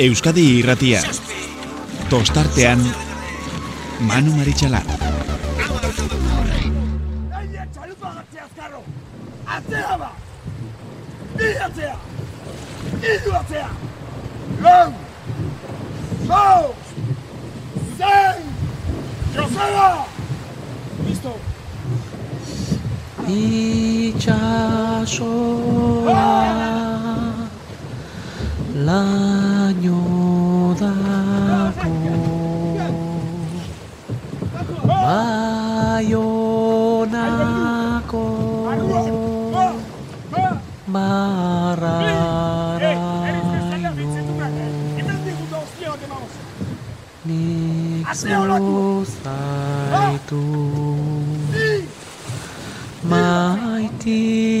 Euskadi irratia. Tostartean, Manu Maritxalar. Atzea ba! Bi atzea! Idu atzea! Lau! Zau! Zen! Joseba! Listo! Itxasoa laino dako Baionako mararaino Nik zuzaitu maitiago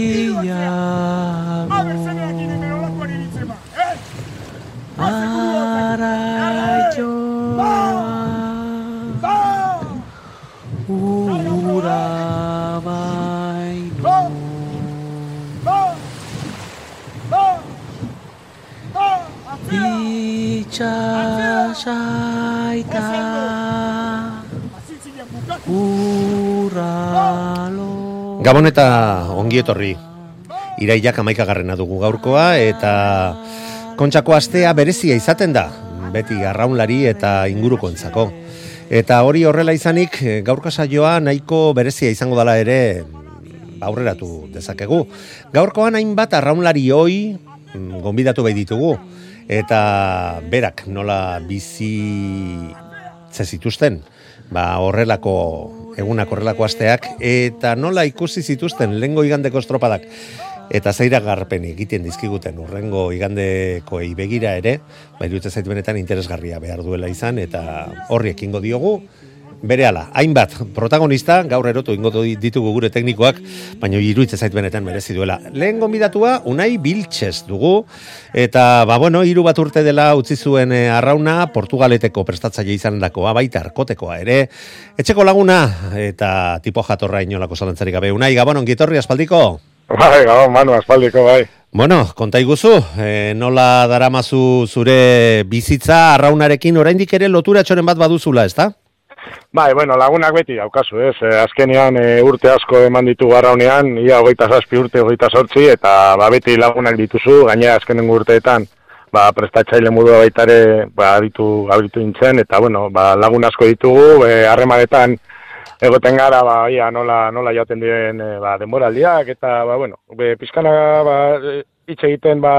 Itxasaita urralo Gabon eta ongi etorri. Iraiak amaikagarrena dugu gaurkoa eta kontxako astea berezia izaten da, beti arraunlari eta inguruko entzako. Eta hori horrela izanik, gaurko saioa nahiko berezia izango dela ere aurreratu dezakegu. Gaurkoan hainbat arraunlari hoi mm, gonbidatu bai ditugu. Eta berak nola bizi zituzten, ba horrelako egunak horrelako asteak eta nola ikusi zituzten lengo igandeko estropadak. Eta zeira garpen egiten dizkiguten urrengo igandekoei begira ere, ba iruditzen zait benetan interesgarria behar duela izan eta horri ekingo diogu Berehala, hainbat protagonista, gaur erotu ingo ditugu gure teknikoak, baina iruditzen zait benetan merezi duela. Lehen gonbidatua, Unai Biltxez dugu, eta, ba, bueno, hiru bat urte dela utzi zuen eh, arrauna, Portugaleteko prestatzaile izan dakoa, baita arkotekoa ere, etxeko laguna, eta tipo jatorra inolako zalantzarik gabe. Unai, gabon, ongitorri aspaldiko? Bai, gabon, manu, aspaldiko, bai. Bueno, konta iguzu, e, nola daramazu zure bizitza arraunarekin oraindik ere lotura txoren bat baduzula, ezta? Bai, bueno, lagunak beti daukazu, ez? Eh, azkenean e, urte asko eman ditu garraunean, ia hogeita zazpi urte, hogeita sortzi, eta ba, beti lagunak dituzu, gainera azkenen urteetan, ba, prestatzaile mudua baita ere, ba, ditu, abitu nintzen, eta, bueno, ba, lagun asko ditugu, e, harremanetan egoten gara, ba, ia, nola, nola jaten diren, e, ba, denboraldiak, eta, ba, bueno, be, pizkana, ba, hitz egiten, ba,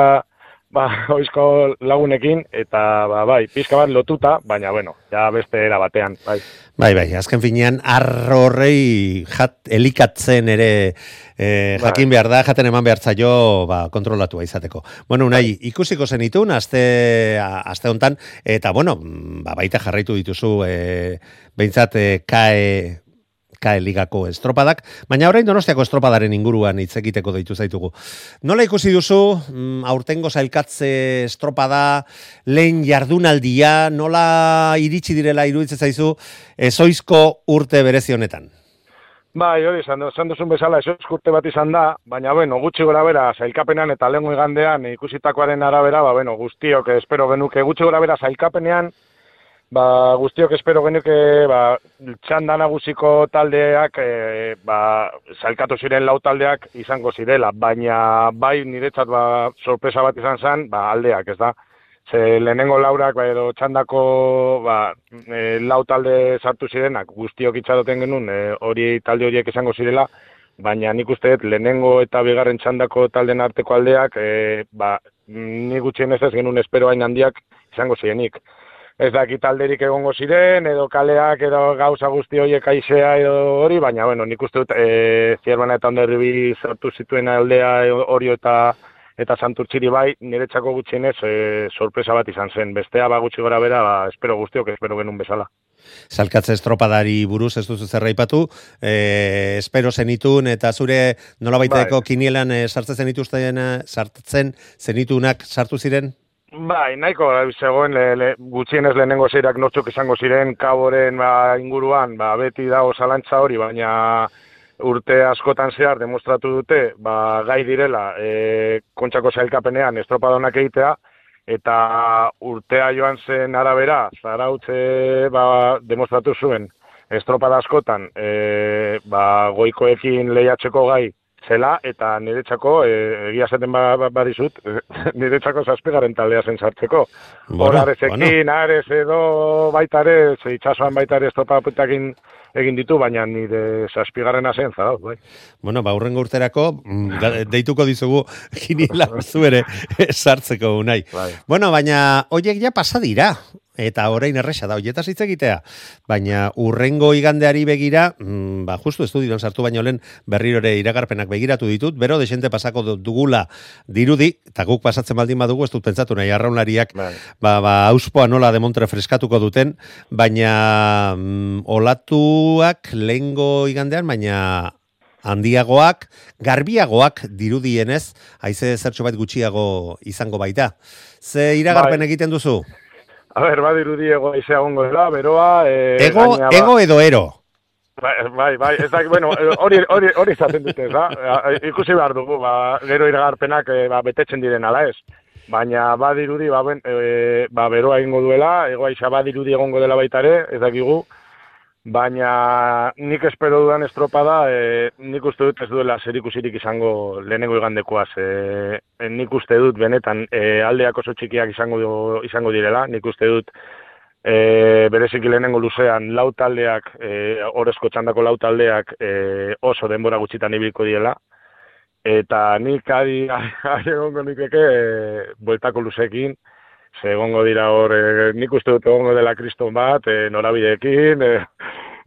ba, oizko lagunekin, eta, ba, bai, pizka bat lotuta, baina, bueno, ja beste era batean, bai. Bai, bai, azken finean, arrorrei jat, elikatzen ere eh, jakin behar da, jaten eman behar zaio ba, kontrolatua izateko. Bueno, unai, ikusiko zenitun, aste, aste hontan, eta, bueno, ba, baita jarraitu dituzu, eh, behintzat, eh, kae, kae ligako estropadak, baina orain donostiako estropadaren inguruan hitz egiteko deitu zaitugu. Nola ikusi duzu, mm, aurtengo zailkatze estropada, lehen jardunaldia, nola iritsi direla iruditzen zaizu, ezoizko urte berezi honetan? Bai, hori, esan duzun bezala, ezoizko urte bat izan da, baina, bueno, gutxi gora bera, zailkapenean eta lehen igandean ikusitakoaren arabera, ba, bueno, guztiok, espero genuke, gutxi gora bera, zailkapenean, ba, guztiok espero genuke ba, txanda nagusiko taldeak e, ba, zailkatu ziren lau taldeak izango zirela, baina bai niretzat ba, sorpresa bat izan zen ba, aldeak, ez da? Ze lehenengo laurak ba, edo txandako ba, e, lau talde sartu zirenak guztiok itxaroten genuen e, hori talde horiek izango zirela, baina nik uste dut lehenengo eta bigarren txandako talden arteko aldeak e, ba, nik gutxien ez ez genuen espero hain handiak izango zirenik ez dakit alderik egongo ziren, edo kaleak, edo gauza guzti horiek aizea, edo hori, baina, bueno, nik uste dut, e, zierbana eta onderribi sortu zituen aldea hori eta eta santurtziri bai, niretzako gutxienez, e, sorpresa bat izan zen. Bestea, ba, gutxi gora bera, ba, espero guztiok, espero genuen bezala. Salkatze estropadari buruz ez duzu zerraipatu, e, espero zenitun eta zure nolabaiteko bai. kinielan e, sartzen zenituzten, sartzen zenitunak sartu ziren? Bai, nahiko, zegoen, le, le, gutxienez lehenengo zeirak nortzuk izango ziren, kaboren ba, inguruan, ba, beti dago zalantza hori, baina urte askotan zehar demostratu dute, ba, gai direla, e, kontxako zailkapenean estropadonak egitea, eta urtea joan zen arabera, zarautze ba, demostratu zuen, estropada askotan, e, ba, goikoekin lehiatzeko gai zela, eta niretzako, e, egia zaten ba, ba, badizut, niretzako zazpigaren taldea zen sartzeko. Bueno, Hor arezekin, arez edo baitare, itxasoan baitare estropada putakin egin ditu, baina nire zazpigarrena zen, zara, bai. Bueno, ba, urrengo urterako, mm, deituko dizugu kiniela zu ere sartzeko unai. Bai. Bueno, baina hoiek ja pasa dira. Eta orain erresa da, hoietaz hitz egitea. Baina urrengo igandeari begira, mm, ba, justu estudion sartu baino lehen berriro ere iragarpenak begiratu ditut, bero desente pasako du- dugula dirudi, eta guk pasatzen baldin badugu, ez dut pentsatu nahi arraunlariak, Bai. ba, ba, auspoa nola demontre freskatuko duten, baina mm, olatuak lehengo igandean, baina handiagoak, garbiagoak dirudienez, haize zertxo bat gutxiago izango baita. Ze iragarpen Bai. egiten duzu? A ber, badirudi ego izea gongo dela, beroa... E, Ego, gainera, ba- ego edo ero. Bai, bai, bai, ez da, bueno, hori, hori, hori izaten dute, ez da? Ikusi behar dugu, ba, gero iragarpenak e, ba, betetzen diren ala ez. Baina badirudi, ba, ben, e, ba, beroa egingo duela, egoa isa badirudi egongo dela baita ere, ez dakigu, baina nik espero dudan estropada, e, nik uste dut ez duela zerikusirik izango lehenengo igandekoaz. E, e, nik uste dut benetan e, aldeak oso txikiak izango, izango direla, nik uste dut e, bereziki lehenengo luzean lau taldeak, e, orezko txandako lau taldeak e, oso denbora gutxitan ibiliko diela, eta nik adi, adi egongo nikeke e, bueltako luzekin, ze egongo dira hor, e, nik uste dut egongo dela kriston bat, e, norabideekin, e,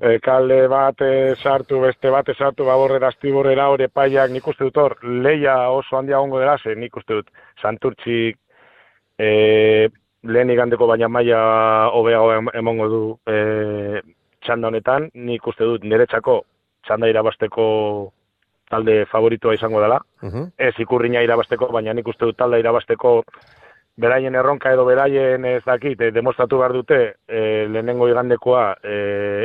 e, kalde bat e, sartu, beste bat sartu, baborrera, astiborrera, hori epaiak, nik uste dut hor, leia oso handia egongo dela, ze nik uste dut santurtxik, e, lehen igandeko baina maila hobeago em- emongo du e, txanda honetan, nik uste dut niretzako txanda irabasteko talde favoritoa izango dela. Uh Ez ikurrina irabasteko, baina nik uste dut talde irabasteko beraien erronka edo beraien ez dakit, e, demostratu behar dute e, lehenengo igandekoa e,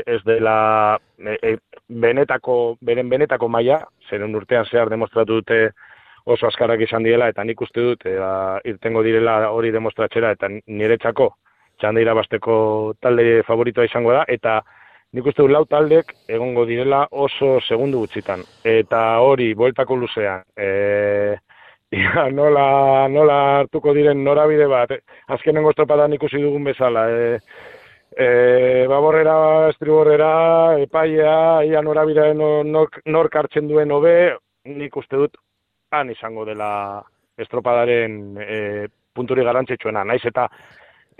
ez dela e, benetako, beren benetako maila, zeren urtean zehar demostratu dute oso askarak izan diela, eta nik uste dut e, ba, irtengo direla hori demostratzera, eta niretzako txanda irabasteko talde favoritoa izango da, eta nik uste dut lau taldek egongo direla oso segundu gutxitan. Eta hori, bueltako luzean, e, Ia, nola, nola hartuko diren norabide bat, eh? azkenengo estropadan ikusi dugun bezala, e, e, baborrera, estriborrera, epaia, ia norabide no, nork, nork hartzen duen hobe, nik uste dut han izango dela estropadaren e, punturi garantzitsuena, naiz eta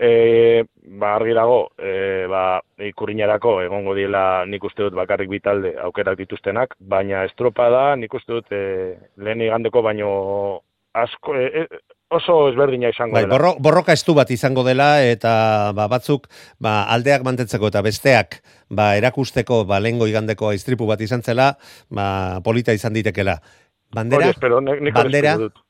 e, ba, argi dago, e, ba, ikurriñarako egongo diela nik uste dut bakarrik bitalde aukerak dituztenak, baina estropada nik uste dut e, lehen igandeko baino asko, e, e, oso ezberdina izango Bai, dela. borro, borroka estu bat izango dela eta ba, batzuk ba, aldeak mantentzeko eta besteak ba, erakusteko ba, lehengo igandeko istripu bat izan zela, ba, polita izan ditekela. Bandera, Hori espero, nik, nik bandera, espero dut.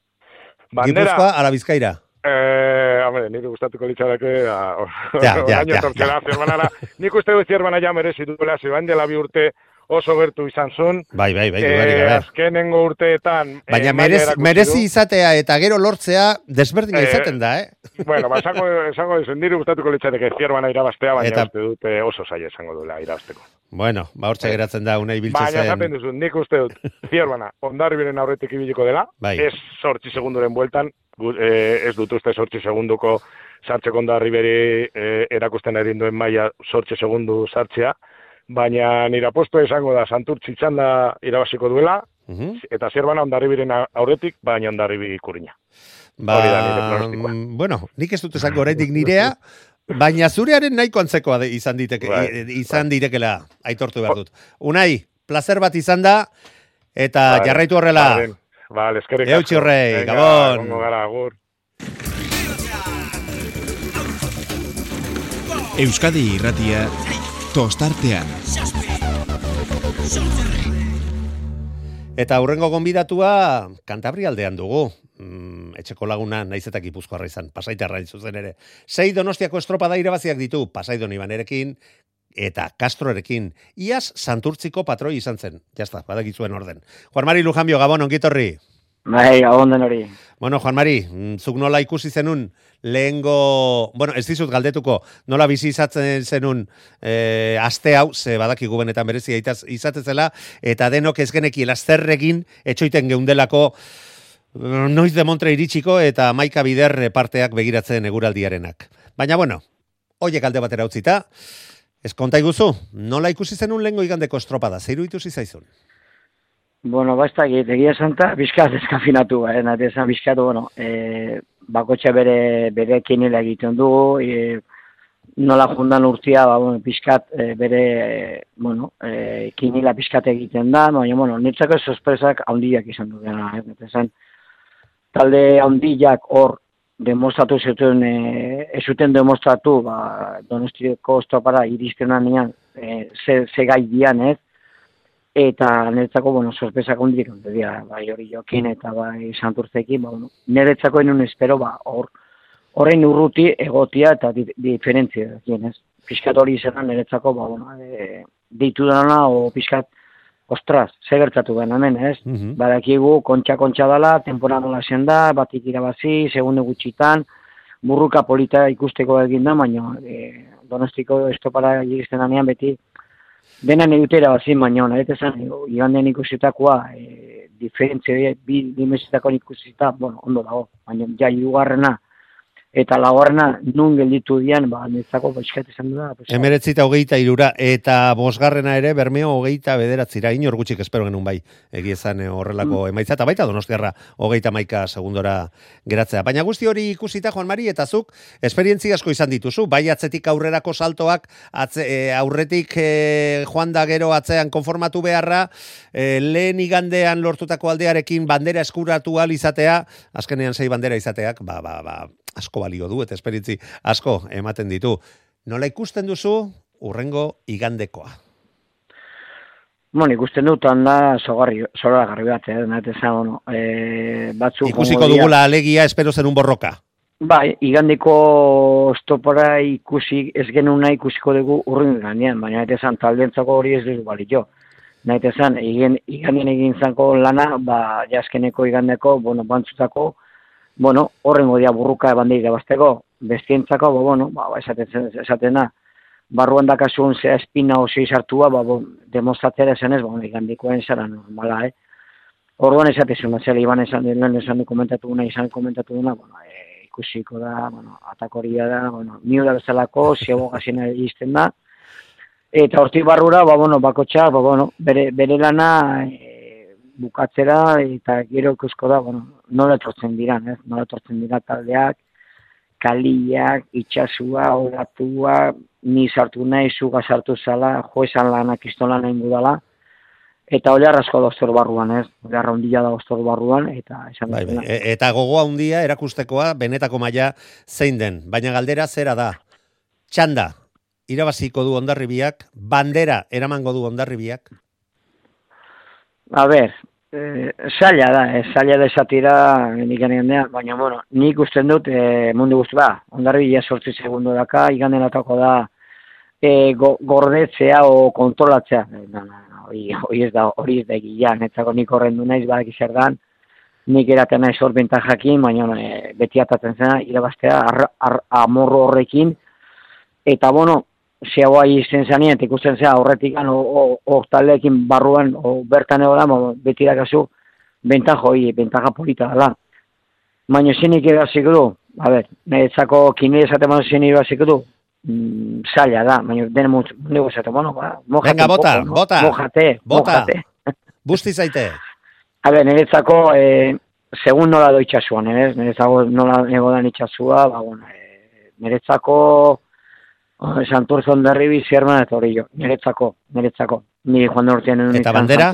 Bandera, Gipuzkoa, ala bizkaira. Eh, hombre, nire gustatuko litzarake, ah, Ja, ja, oraino ja, etortzera, zerbanara. Nik uste dut zierbana ja merezi duela, zeban dela bi urte oso gertu izan zuen. Bai, bai, bai, Eh, dudarik gabe. azkenengo urteetan... eh, Baina merez, merezi izatea eta gero lortzea desberdina Eh, izaten da, eh? Bueno, ba, esango, nire gustatuko litzateke zierbana irabaztea, baina Eta- uste dut eh, oso zaila esango duela irabazteko. Bueno, ba hortxe geratzen da unai Baina esaten biltzen duzu, nik uste dut zierbana ondarribiren aurretik ibiliko dela, Bai. ez sortzi segunduren bueltan, eh, ez dut uste sortzi segunduko sartzeko ondarriberi eh, erakusten erin duen maila sortzi segundu sartzea, baina nire aposto izango da santurtzi txanda irabaziko duela, Mhm. eta zierbana ondarribiren aurretik, baina ondarribi ikurina. Ba, Hori da mm, bueno, nik ez dut esango oraindik nirea, baina zurearen nahiko antzekoa izan diteke, Bai, i- izan direkela aitortu behar dut. Unai, placer bat izan da, eta Bai, jarraitu horrela. Vale, vale, eskerrik asko. horrei, Venga, Gabon. gara, agur. Euskadi irratia tostartean. Eta aurrengo gonbidatua Kantabrialdean dugu. Mm, etxeko laguna naiz eta gipuzkoarra izan, pasaitarra zuzen ere. Sei donostiako estropada irabaziak ditu, pasaidon ibanerekin, eta Castrorekin. Iaz santurtziko patroi izan zen. Jazta, badakizuen orden. Juan Mari Lujambio, Gabon, ongitorri. Bai, gabon den hori. Bueno, Juan Mari, mm, zuk nola ikusi zenun lehengo, bueno, ez dizut galdetuko, nola bizi izatzen zenun e, aste hau, ze badakigu benetan berezia itaz, izatzezela, eta denok ez genekiela zerregin, etxoiten geundelako, noiz de Montre iritsiko eta maika bider parteak begiratzen eguraldiarenak. Baina, bueno, oiek alde batera utzita, ez konta iguzu, nola ikusi zenun lehengo igandeko estropada, zeiru ituzi zaizun? Bueno, basta, egia santa, bizkat eskafinatu, eh, nate esan bizkatu, bueno, e, bakotxe bere, bere kinela egiten dugu, e, nola jundan urtia, ba, bueno, bizkat e, bere, e, bueno, e, kinila bizkat egiten da, baina, bueno, nintzako sorpresak handiak izan du dena, eh, esan, talde handiak hor, demostratu zuten, e, ez zuten demostratu, ba, donostiako estopara iristen anean, e, ze, ze gai dian, ez, eta niretzako, bueno, sorpresa kondik, dira, bai hori jokin eta bai santurtzekin, ba, bueno, niretzako enun espero, ba, hor, horrein urruti egotia eta di, diferentzia, ez? Piskat hori izan niretzako, ba, bueno, e, ditu dana, o piskat, ostras, ze gertatu ben hemen, ez? Mm -hmm. Badakigu, kontxa-kontxa dela, temporada nola zen da, batik irabazi, segunde gutxitan, burruka polita ikusteko egin da, baina e, donostiko estopara egizten danean beti, dena negutera bazin baina hona, eta zan, igan den ikusitakoa, e, diferentzia, bi dimesitako ikusita, bueno, ondo dago, baina ja, irugarrena, eta lagorrena nun gelditu dian, ba, netzako baixkat izan da. Pues, Emeretzita hogeita irura, eta bosgarrena ere bermeo hogeita bederatzira, inor gutxik espero genuen bai, egiezan eh, horrelako mm. emaitza, eta baita donostiarra hogeita maika segundora geratzea. Baina guzti hori ikusita, Juan Mari, eta zuk, esperientzi asko izan dituzu, bai atzetik aurrerako saltoak, atze, e, aurretik e, joan da gero atzean konformatu beharra, e, lehen igandean lortutako aldearekin bandera eskuratu izatea, azkenean sei bandera izateak, ba, ba, ba, asko balio du eta esperitzi asko ematen ditu. Nola ikusten duzu urrengo igandekoa? Bueno, ikusten dut handa sogarri, sogarri garri bat, eh, nahete bueno, eh, batzu... Ikusiko dugula alegia, espero zen un borroka. Bai, igandeko stopora ikusi, ez genuna ikusiko dugu urrin ganean, baina nahete zan taldentzako hori ez dugu bali jo. Nahete zan, igandien egin zanko lana, ba, jaskeneko igandeko, bueno, bantzutako, bueno, horrengo dia burruka bandei basteko, bestientzako, bo, bueno, ba, esaten, esaten da, barruan dakasun zea espina oso izartua, ba, bo, demostratzera esan ez, ba, igandikoen zara normala, eh? Orduan esatezuna, zela iban esan, lehen esan komentatu duna, izan komentatu duna, bueno, e, ikusiko da, bueno, atakoria da, bueno, niu da bezalako, ziago gazina izten da, eta hortik barrura, ba, bueno, bakotxa, ba, bueno, bere, bere lana, e, bukatzera eta gero ikusko da, bueno, nola etortzen dira, ez? Nola etortzen dira taldeak, kaliak, itxasua, horatua, ni sartu nahi, zuga sartu zala, joesan lanak istolan nahi dudala, eta hori arrasko da ostor barruan, ez? Hori arra da ostor barruan, eta esan bai, bai. E, Eta gogoa handia erakustekoa, benetako maila zein den, baina galdera zera da, txanda, irabaziko du ondarribiak, bandera eramango du ondarribiak? A ber, Eh, zaila da, eh, zaila da esatira nik da, baina, bueno, nik usten dut eh, mundu guztu ba, ondarri ja sortzi segundo daka, iganen atako da eh, go, gordetzea o kontrolatzea. Eh, hori ez da, hori ez da egia, netzako nik horren du naiz badak izar dan, nik eraten naiz hor jakin, baina eh, beti atatzen zena, irabaztea, amorro horrekin, eta, bueno, zeagoa izten zanien, ikusten zea horretik, hor talekin barruan, o bertan egola, beti dakazu, bentajo, hi, bentaja polita dela. Baina zenik egazik du, a ber, niretzako kine esate manu zenik egazik du, mm, zaila da, baina den mundu esate, bueno, ba, mojate Venga, bota, poco, bota, mojate, bota, busti zaite. A ber, niretzako, eh, segun nola doitxasuan, eh, niretzako nola egodan itxasua, ba, bueno, eh, niretzako, Oh, Santurce ondarri bi zierman eta hori jo, niretzako, niretzako. Ni joan da urtean Eta bandera?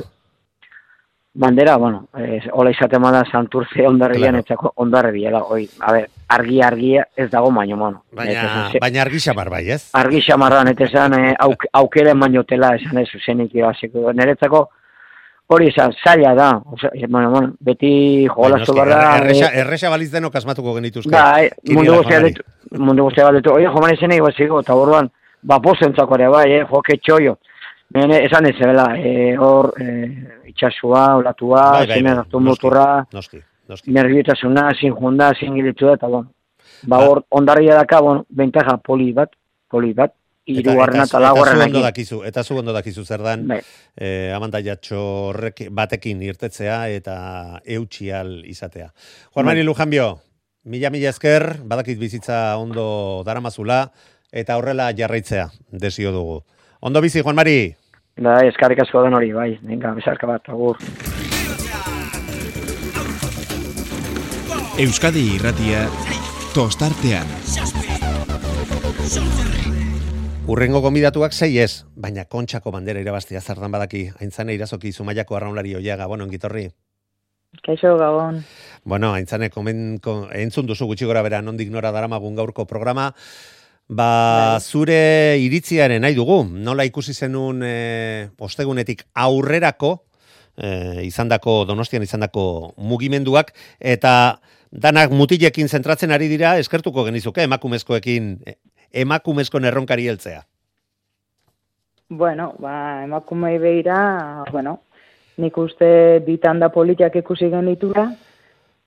Bandera, bueno, es, hola izate da Santurce ondarri claro. etzako ondarri da, oi, a ver, argi argia ez dago baino, bueno. Baina, baina argi xamar bai, ez? Argi xamar da, netezan, eh, auk, aukere bainotela esan ez, zenik. Niretzako, hori izan, zaila da, Osa, bueno, bueno, beti jolastu barra... Erresa, erresa baliz denok asmatuko genituzke. Bai, mundu guztia ditu, mundu guztia ditu, oie, jo, mani zenei guazigo, eta borduan, ba, posentzako ere, bai, eh, jo, ketxoio. Bene, esan ez, bela, eh, hor, eh, itxasua, olatua, bai, bai, bai, muturra, noski. nerviotasuna, zin junda, zin gilitu eta bon. Ba, Ba- hor, ondarria daka, bon, bentaja poli bat, poli bat, irugarrena eta zu laugarrena ondo dakizu, eta zu ondo dakizu zer dan, Bai. eh, amantaiatxo horrek batekin irtetzea eta eutxial izatea. Juan Bai. Mari Lujanbio, mila mila esker, badakit bizitza ondo daramazula, eta horrela jarraitzea, desio dugu. Ondo bizi, Juan Mari? Da, eskarrik asko den hori, bai, venga, besarka bat, agur. Euskadi irratia tostartean. Urrengo gomidatuak sei ez, baina kontxako bandera irabaztia zardan badaki, aintzane irazoki zumaiako arraunlari oiaga, bueno, ongitorri. Kaixo gabon. Bueno, aintzane, komen, ko, entzun duzu gutxi gora bera nondik nora daramagun gaurko programa, ba, Bai. zure iritziaren nahi dugu, nola ikusi zenun e, ostegunetik aurrerako, e, izandako, donostian izandako mugimenduak, eta danak mutilekin zentratzen ari dira, eskertuko genizuke, emakumezkoekin, e, emakumezko erronkari heltzea. Bueno, ba, emakumei beira, bueno, nik uste bitan da politiak ikusi genitura,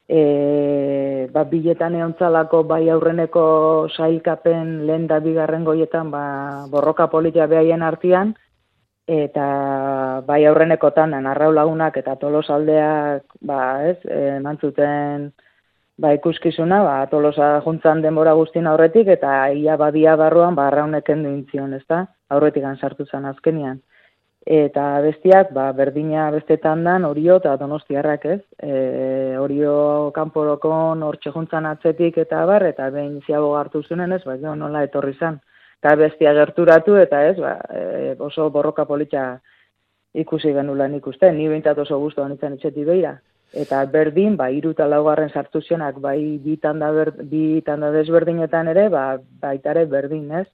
e, ba, biletan eontzalako bai aurreneko sailkapen lehen da bigarren goietan, ba, borroka politia behaien artean, eta bai aurrenekotan, narrau lagunak eta tolosaldeak, ba, ez, eman zuten, ba, ikuskizuna, ba, tolosa juntzan denbora guztien aurretik, eta ia badia barruan, ba, arraunek endu intzion, ezta? Aurretik sartu zen azkenian. Eta bestiak, ba, berdina bestetan dan, orio eta donostiarrak ez. E, orio kanporokon hortxe juntzan atzetik eta bar, eta behin ziago hartu zunen ez, ba, nola etorri zen. Eta bestia gerturatu, eta ez, ba, e, oso borroka politxa ikusi genula nik ni behintzat oso guztu honitzen etxetik beira. Eta berdin, ba, iru eta laugarren sartu zionak, bai bi tanda, ber, bi tanda desberdinetan ere, ba, baita ere berdin, ez?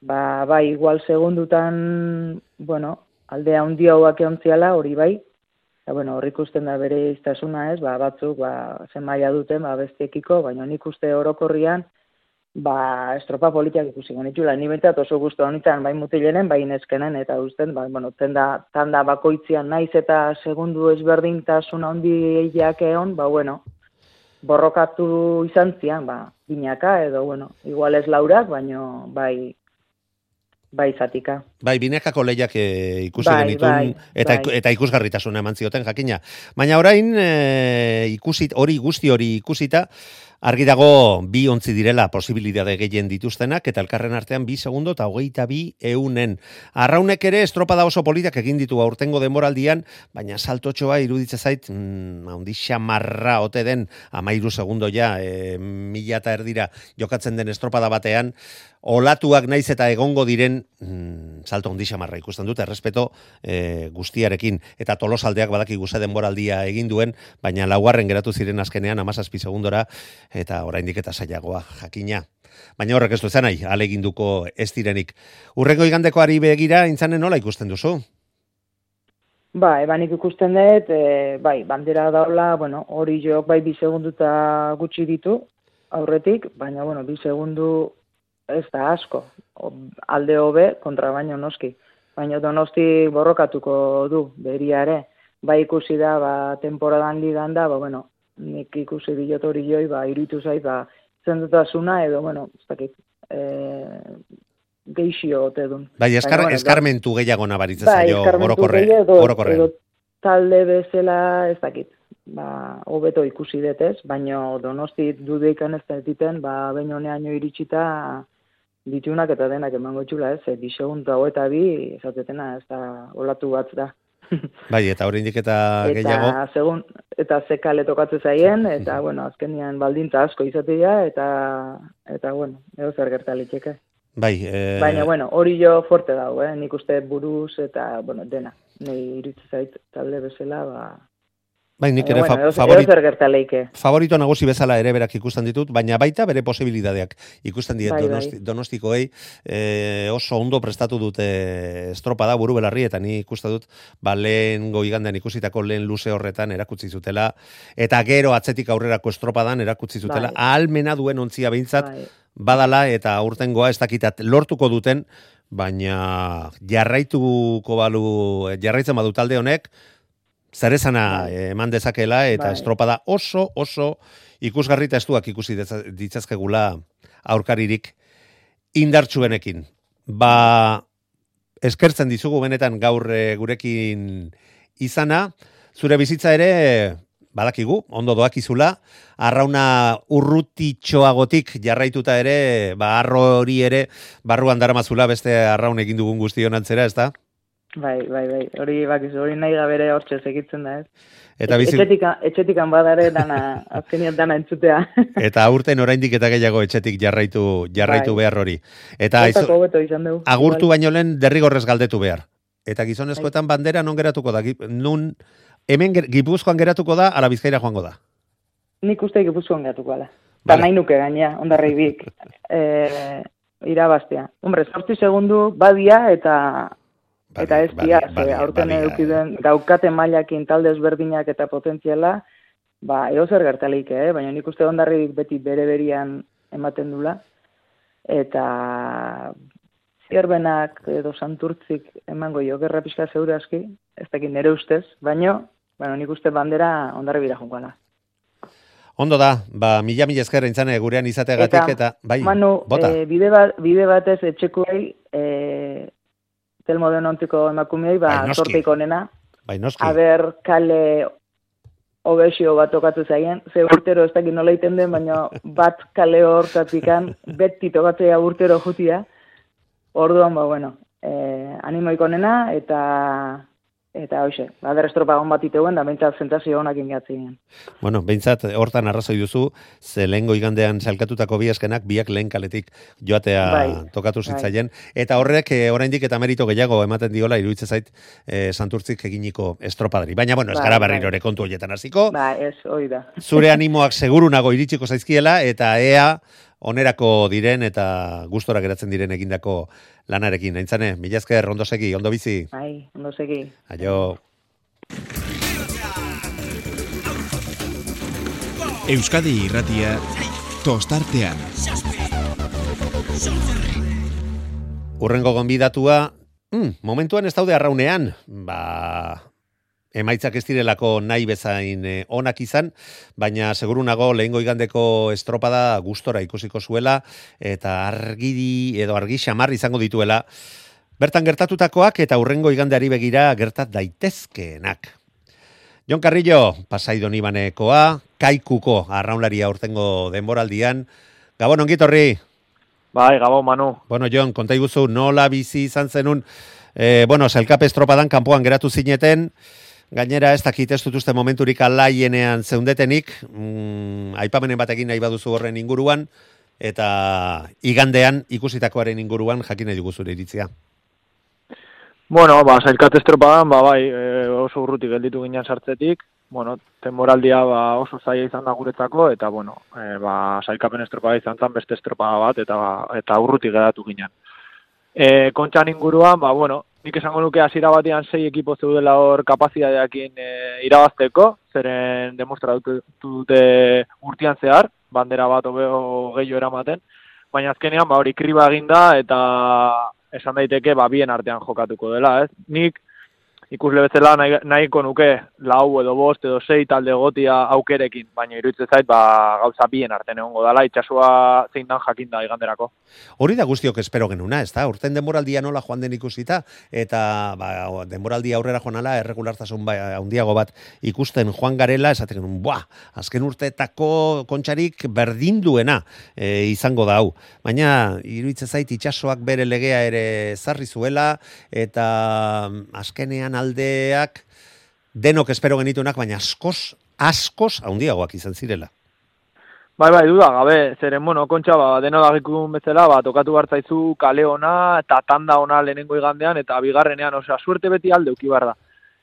Ba, bai, igual segundutan, bueno, alde handi hauak eontziala, hori bai, eta bueno, hor ikusten da bere iztasuna, ez? Ba, batzuk, ba, zen maila duten, ba, bestiekiko, baina nik uste orokorrian, ba, estropa politiak ikusi genitula. Ni bentsat oso guztu honitzen, bai mutilenen, bai neskenen, eta usten, ba, bueno, tenda, tanda bakoitzian naiz eta segundu ezberdintasun handi eiak egon, ba, bueno, borrokatu izan zian, ba, binaka, edo, bueno, igual ez laurak, baino, bai, bai zatika. Bai, binekako lehiak e, ikusi Bai, genitun, bai, eta, bai. eta ikusgarritasuna eman zioten jakina. Baina orain, e, ikusi, hori guzti hori ikusita, argi dago bi ontzi direla posibilitate gehien dituztenak, eta elkarren artean bi segundo eta hogeita bi eunen. Arraunek ere estropada oso politak egin ditu aurtengo denboraldian, baina saltotxoa iruditze zait, mm, haundi xamarra ote den, amairu segundo ja, e, mila eta erdira jokatzen den estropada batean, olatuak naiz eta egongo diren mm, salto handi xamarra ikusten dute, errespeto e, guztiarekin, eta tolosaldeak badaki guze denboraldia egin duen, baina laugarren geratu ziren azkenean amazazpi segundora, eta oraindik eta saiagoa jakina. Baina horrek ez du zen nahi, aleginduko ez direnik. Urrengo igandeko ari begira, intzanen nola ikusten duzu? Ba, ebanik ikusten dut, e, bai, bandera daula, bueno, hori joak bai bi segunduta gutxi ditu aurretik, baina, bueno, bi segundu ez da asko. Alde hobe kontra baino noski. Baina donosti borrokatuko du, beriare. Bai ikusi da, ba, temporadan ligan da, ba, bueno, nik ikusi diot hori joi, ba, iritu zait, ba, zendutasuna, edo, bueno, ez dakit, e, geixio ote dun. Bai, eskar, bueno, eskarmentu gehiago nabaritzen bai, zaio eskarmentu orokorre, gehiago, edo, orokorrean. edo talde bezala ez dakit. Ba, hobeto ikusi detez, baino donosti dudeikan ez da diten, ba, baino honeaino iritsita ditunak eta denak emango txula ez, e, bi segundu hau eta bi, esatetena, ez da, olatu bat da. Bai, eta oraindik eta gehiago. eta segun, eta zekale tokatze zaien, eta, bueno, azkenian baldintza asko izatea, eta, eta, bueno, edo zer gerta liteke. Bai, eh, Baina, bueno, hori jo fuerte dago, eh? nik uste buruz eta, bueno, dena. Nei iritsi zait talde bezala, ba... bai, nik ere bueno, favorit, favorito nagusi bezala ere berak ikusten ditut, baina baita bere posibilidadeak ikusten diet Bai, bai. donosti, donostikoei. Eh, oso ondo prestatu dute estropada buru belarri eta ni ikusten dut ba, lehen goigandean ikusitako lehen luze horretan erakutsi zutela. Eta gero atzetik aurrerako estropadan erakutsi zutela. Bai. ahalmena duen ontzia behintzat Bai, badala eta aurtengoa ez dakitat lortuko duten, baina jarraituko balu, jarraitzen badu talde honek, zarezana eman dezakela eta Bai. estropada oso oso ikusgarri eta estuak ikusi ditzazkegula aurkaririk indartsuenekin. Ba, eskertzen dizugu benetan gaur eh, gurekin izana, zure bizitza ere badakigu, ondo doakizula, arrauna urrutitxoagotik jarraituta ere, ba, arro hori ere, barruan daramazula beste arraun egin dugun guztion antzera, ez da? Bai, bai, bai, hori bakizu, hori nahi gabere hortxe segitzen da, ez? Eta bizi, Etxetika, etxetikan badare dana, azkenian dana entzutea. eta aurten oraindik eta gehiago etxetik jarraitu jarraitu Bai. behar hori. Eta aizu- hobeto izan dugu. agurtu Igual. baino lehen derrigorrez galdetu behar. Eta gizonezkoetan bandera non geratuko da? Nun, hemen Gipuzkoan geratuko da, ala Bizkaira joango da. Nik uste gipuzkoan gatuko ala. Vale. Ba nahi nuke gainea, ondarri bik. E, irabaztea. Hombre, sortzi segundu badia eta eta ez dia, ze aurten eukiden daukaten mailakin talde ezberdinak eta potentziala, ba, eozer gertalik, eh? baina nik uste ondarri beti bere berian ematen dula. Eta zierbenak edo santurtzik emango jo, gerra pixka zeure aski, ez dakit nire ustez, baino, bueno, nik uste bandera ondarri bira jonkala. Ondo da, ba, mila mila esker gurean izateagatik eta, bai, Manu, bota. eh, bide, bat, bide batez etxekuei, eh, telmo denontiko emakumeei, ba, Bai, noski. sorteik onena, bai, noski. aber kale obesio bat tokatu zaien, ze urtero ez dakit nola iten den, baina bat kale hortatikan, beti tokatzea urtero jutia, orduan, ba, bueno, eh, animoik onena, eta eta hoxe, bader estropagon bat iteuen, da bentsat zentazio honak ingatzien. Bueno, behintzat hortan arrazoi duzu, ze lehengo igandean salkatutako bi eskenak biak lehen kaletik joatea Bai, tokatu bai. zitzaien. Eta horrek eh, oraindik eta merito gehiago ematen diola iruditzen zait eh, santurtzik eginiko estropadari. Baina, bueno, ez Bai, gara bai. berriro ere kontu horietan hasiko. Ba, ez, hoi da. Zure animoak seguru nago iritsiko zaizkiela eta ea onerako diren eta gustora geratzen diren egindako lanarekin. Aintzane, mila esker, ondo segi, ondo bizi. Bai, ondo segi. Aio. Euskadi irratia tostartean. Urrengo gonbidatua, mm, momentuan ez daude arraunean, ba, emaitzak ez direlako nahi bezain eh, onak izan, baina seguru nago lehengo igandeko estropada gustora ikusiko zuela, eta argidi edo argi xamar izango dituela, bertan gertatutakoak eta urrengo igandeari begira gertat daitezkeenak. Jon Carrillo, pasai donibanekoa, kaikuko arraunlaria urtengo denboraldian, Gabon, ongitorri! Bai, gabo, Manu. Bueno, Jon, konta iguzu, nola bizi izan zenun, eh, bueno, selkape estropadan kanpoan geratu zineten, gainera ez dakit ez dut momenturik alaienean zeundetenik, mm, aipamenen batekin nahi baduzu horren inguruan, eta igandean ikusitakoaren inguruan jakin nahi dugu zure iritzia. Bueno, ba, zailkat estropadan, ba, bai, e, oso urrutik gelditu ginen sartzetik, bueno, temporaldia ba, oso zaila izan da guretzako, eta, bueno, e, ba, zailkapen estropada izan zen beste estropada bat, eta, eta urrutik geratu ginen. E, kontxan inguruan, ba, bueno, nik esango nuke hasiera batean sei ekipo zeudela hor kapazidadeakin e, irabazteko, zeren demostratu dute urtian zehar, bandera bat hobeo gehiago eramaten, baina azkenean ba hori kriba eginda eta esan daiteke ba bien artean jokatuko dela, ez? Nik ikusle bezala nahi, nahiko nuke lau edo bost edo sei talde gotia aukerekin, baina iruditzen zait ba gauza bien artean egongo dela itsasoa zein dan jakinda iganderako. Hori da guztiok espero genuna, ez da? Urten denboraldia nola joan den ikusita, eta ba, denboraldia aurrera joan ala, erregulartasun ba, handiago bat ikusten joan garela, esaten genuen, buah, azken urteetako kontxarik berdinduena e, izango da hau. Baina, iruditzen zait, itxasoak bere legea ere zarri zuela, eta mm, azkenean aldeak denok espero genitunak, baina askoz, askoz handiagoak izan zirela. Bai, bai, duda, gabe, zeren, bueno, kontxa, ba, deno dagikun bezala, ba, tokatu hartzaizu kale ona, eta tanda ona lehenengo igandean, eta bigarrenean, osea, suerte beti alde uki da.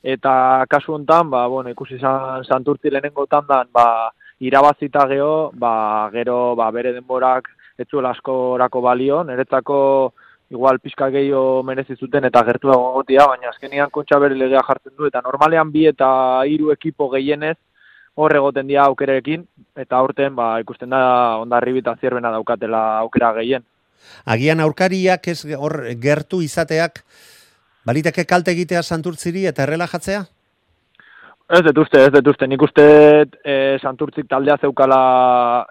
Eta kasu hontan, ba, bueno, ikusi izan santurtzi lehenengo tandan, ba, irabazita geho, ba, gero, ba, bere denborak etzuela askorako balio, niretzako igual pixka gehiago merezi zuten eta gertu gotia, baina azkenian kontxa bere legea jartzen du, eta normalean bi eta hiru ekipo gehienez, hor egoten dira aukerekin, eta aurten ba, ikusten da ondarribi eta zierbena daukatela aukera gehien. Agian aurkariak ez hor gertu izateak baliteke kalte egitea santurtziri eta errelajatzea? Ez dut uste, ez dut uste. Nik uste e, santurtzik taldea zeukala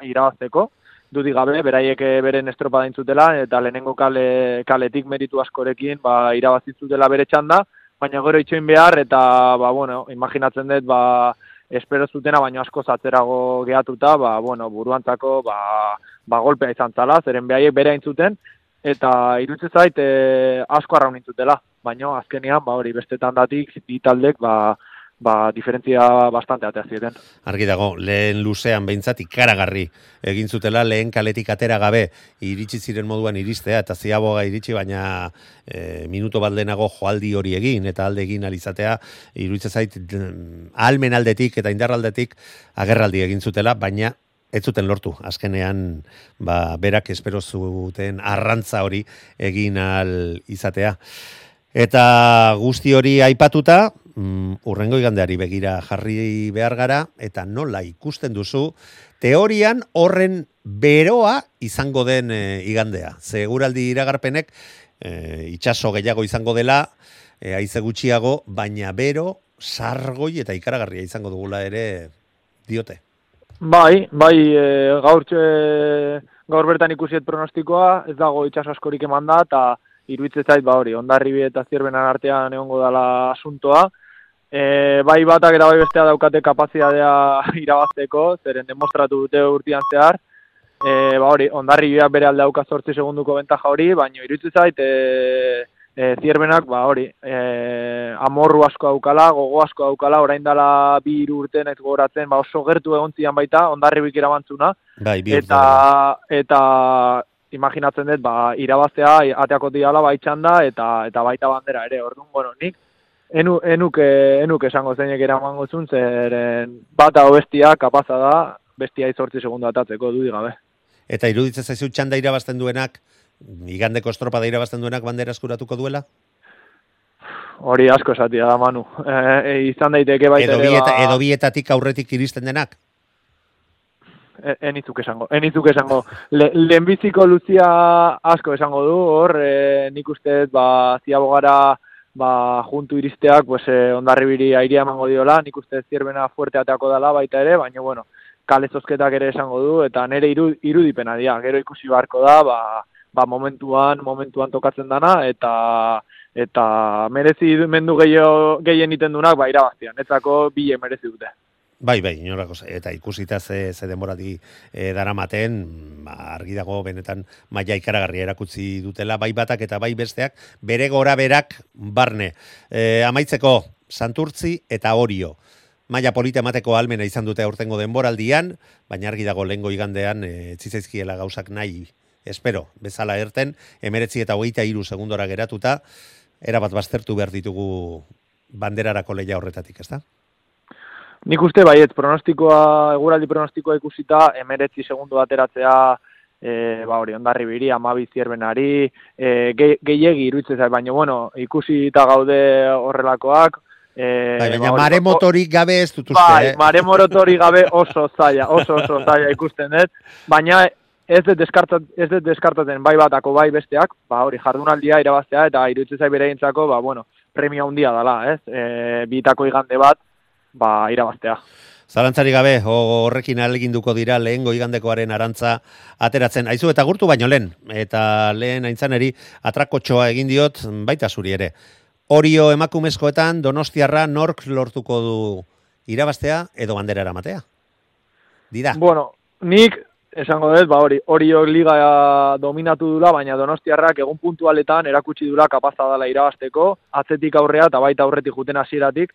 irabazteko. Dudik gabe, beraiek eh, beren estropa daintzutela, eta lehenengo kale, kaletik meritu askorekin ba, irabazitzutela bere txanda, baina gero itxoin behar, eta, ba, bueno, imaginatzen dut, ba, espero zutena, baino asko zatzerago gehatuta, ba, bueno, buruantzako, ba, ba, golpea izan zala, zeren behaiek bere aintzuten, eta irutze zait e, asko arraun intzutela, baina azkenean, ba, hori, beste tandatik, bi taldek, ba, ba, diferentzia bastante atea zieten. Argi dago, lehen luzean behintzat ikaragarri egin zutela, lehen kaletik atera gabe iritsi ziren moduan iristea, eta ziaboga iritsi, baina e, minuto bat lehenago joaldi hori egin, eta alde egin alizatea, iruditzen zait, almen aldetik eta indarraldetik agerraldi egin zutela, baina ez zuten lortu, azkenean ba, berak espero zuten arrantza hori egin al izatea. Eta guzti hori aipatuta, mm, urrengo igandeari begira jarri behar gara, eta nola ikusten duzu, teorian horren beroa izango den e, igandea. Seguraldi iragarpenek e, itxaso gehiago izango dela, e, aize gutxiago, baina bero, sargoi eta ikaragarria izango dugula ere diote. Bai, bai, e, gaur, e, gaur bertan ikusiet pronostikoa, ez dago itxaso askorik eman da, eta iruditzen zait, ba hori, ondarribi eta zierbenan artean egongo dala asuntoa, E, bai batak eta bai bestea daukate kapazitatea irabazteko, zeren demostratu dute urtean zehar. E, ba hori, ondarri bere alde dauka sortzi segunduko bentaja hori, baina iruditzen zait, e, e, zierbenak, ba hori, e, amorru asko daukala, gogo asko daukala, orain dela bi iru urte nahiz gogoratzen, ba oso gertu egon zian baita, ondarri bikira. Bai, eta, eta imaginatzen dut, ba, irabaztea, ateako diala baitxan da, eta, eta baita bandera ere, orduan, bueno, nik, enu, enuk, enuk esango zeinek eramango zun, zeren bata bestia kapaza da, bestia izortzi segundu atatzeko du gabe. Eta iruditzen zaizu txanda irabazten duenak, igandeko estropa da irabazten duenak bandera eskuratuko duela? Hori asko esatia da, Manu. E, e, izan daiteke baita edo, bieta, ba... edo bietatik aurretik iristen denak? E, enitzuk esango, enitzuk esango. Le, lehenbiziko luzia asko esango du, hor, e, nik uste, ba, ziabogara ba, juntu iristeak, pues, eh, ondarribiri airia emango diola, nik uste zierbena fuerte ateako dela baita ere, baina, bueno, kale zozketak ere esango du, eta nire iru, irudipena dira, gero ikusi beharko da, ba, ba, momentuan, momentuan tokatzen dana, eta eta merezi mendu gehien iten dunak, ba, irabaztian, etzako bile merezi dute. Bai, bai, inorako, eta ikusita ze, ze denborati e, daramaten, ba, argi dago benetan maia ikaragarria erakutsi dutela, bai batak eta bai besteak, bere gora berak barne. E, amaitzeko, santurtzi eta orio. Maia polita emateko almena izan dute aurtengo denboraldian, baina argi dago lehengo igandean, e, txizaizkiela gauzak nahi, espero, bezala erten, emeretzi eta hogeita iru segundora geratuta, erabat baztertu behar ditugu banderarako leia horretatik, ezta? Nik uste baiet, pronostikoa, eguraldi pronostikoa ikusita, emeretzi segundu bateratzea, e, ba hori, ondarri biri, amabi zierbenari, e, gehiegi iruditzen zait, baina, bueno, ikusi eta gaude horrelakoak. E, bai, baina ba, mare motorik gabe ez dut uste, bai, eh? mare motorik gabe oso zaila, oso oso zaila ikusten dut, baina ez dut deskartat, ez dut deskartaten bai batako bai besteak, ba hori, jardunaldia irabaztea, eta iruditzen zait bere ba, bueno, premia handia dela, ez? E, bitako igande bat, ba, irabaztea. Zalantzari gabe, horrekin aleginduko dira lehengo igandekoaren arantza ateratzen. Aizu eta gurtu baino lehen, eta lehen aintzaneri atrakotxoa egin diot baita zuri ere. Orio emakumezkoetan donostiarra nork lortuko du irabaztea edo bandera eramatea? Dira. Bueno, nik esango dut, ba hori, Orio liga dominatu dula, baina donostiarrak egun puntualetan erakutsi dula kapazta dela irabazteko, atzetik aurrea eta baita aurretik juten hasieratik,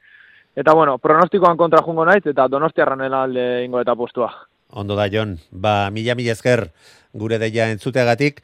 Eta bueno, pronostikoan kontra jungo naiz eta Donostiarren alde ingo eta postua. Ondo da, Jon. Ba, mila mila esker gure deia entzuteagatik.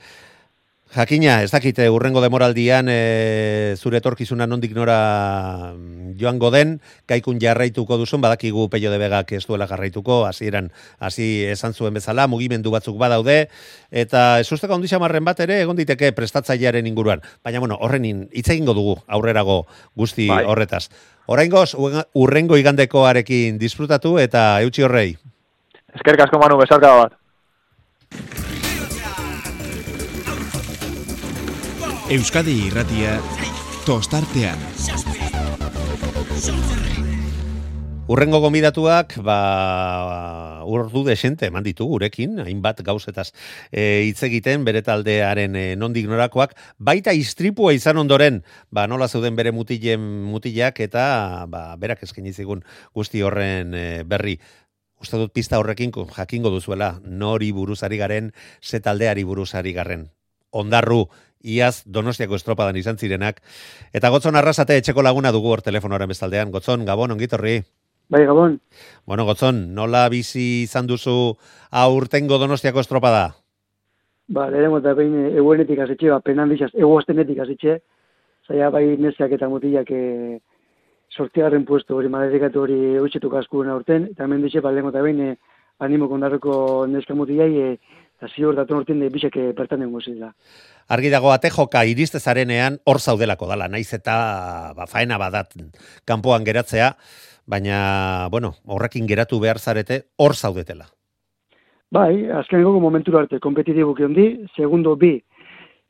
Jakina, ez dakite, urrengo demoraldian e, zure torkizuna nondik nora joango den, kaikun jarraituko duzun, badakigu peio de begak ez duela jarraituko, hasieran hasi esan zuen bezala, mugimendu batzuk badaude, eta ez usteko ondixamarren bat ere, egon diteke prestatzailearen inguruan. Baina, bueno, horren hitz egingo dugu, aurrerago guzti bai. horretaz. Oraingoz, urrengo igandekoarekin disfrutatu eta eutxi horrei. Eskerrik asko manu, besarka bat. Euskadi irratia tostartean. Urrengo gomidatuak, ba, urdu desente eman ditu gurekin, hainbat gauzetaz e, hitz egiten, bere taldearen e, nondik norakoak, baita istripua izan ondoren, ba, nola zeuden bere mutilen mutilak, eta ba, berak esken zigun guzti horren e, berri. Uste dut pista horrekin jakingo duzuela, nori buruzari garen, ze taldeari buruzari garen. Ondarru, iaz donostiako estropadan izan zirenak. Eta gotzon arrasate etxeko laguna dugu hor telefonoaren bestaldean. Gotzon, Gabon, ongitorri. Bai, Gabon. Bueno, Gotzon, nola bizi izan duzu aurtengo donostiako estropada? Ba, lehenengo eta behin eguenetik azitxe, ba, penan bizaz, eguaztenetik azitxe, zaila bai neseak eta mutilak e, sortigarren puesto hori, madetikatu hori eutxetuk askuren aurten, eta hemen dixe, ba, lehenengo eta behin e, animo kondarreko neska mutilai, e, eta ziur datu nortien de bizak pertan dengo zila. Argi dago ate joka iriste zarenean hor zaudelako dala, naiz eta ba, faena badat kanpoan geratzea, baina, bueno, horrekin geratu behar zarete, hor zaudetela. Bai, azken gogo momentu arte, kompetitibu di, segundo bi,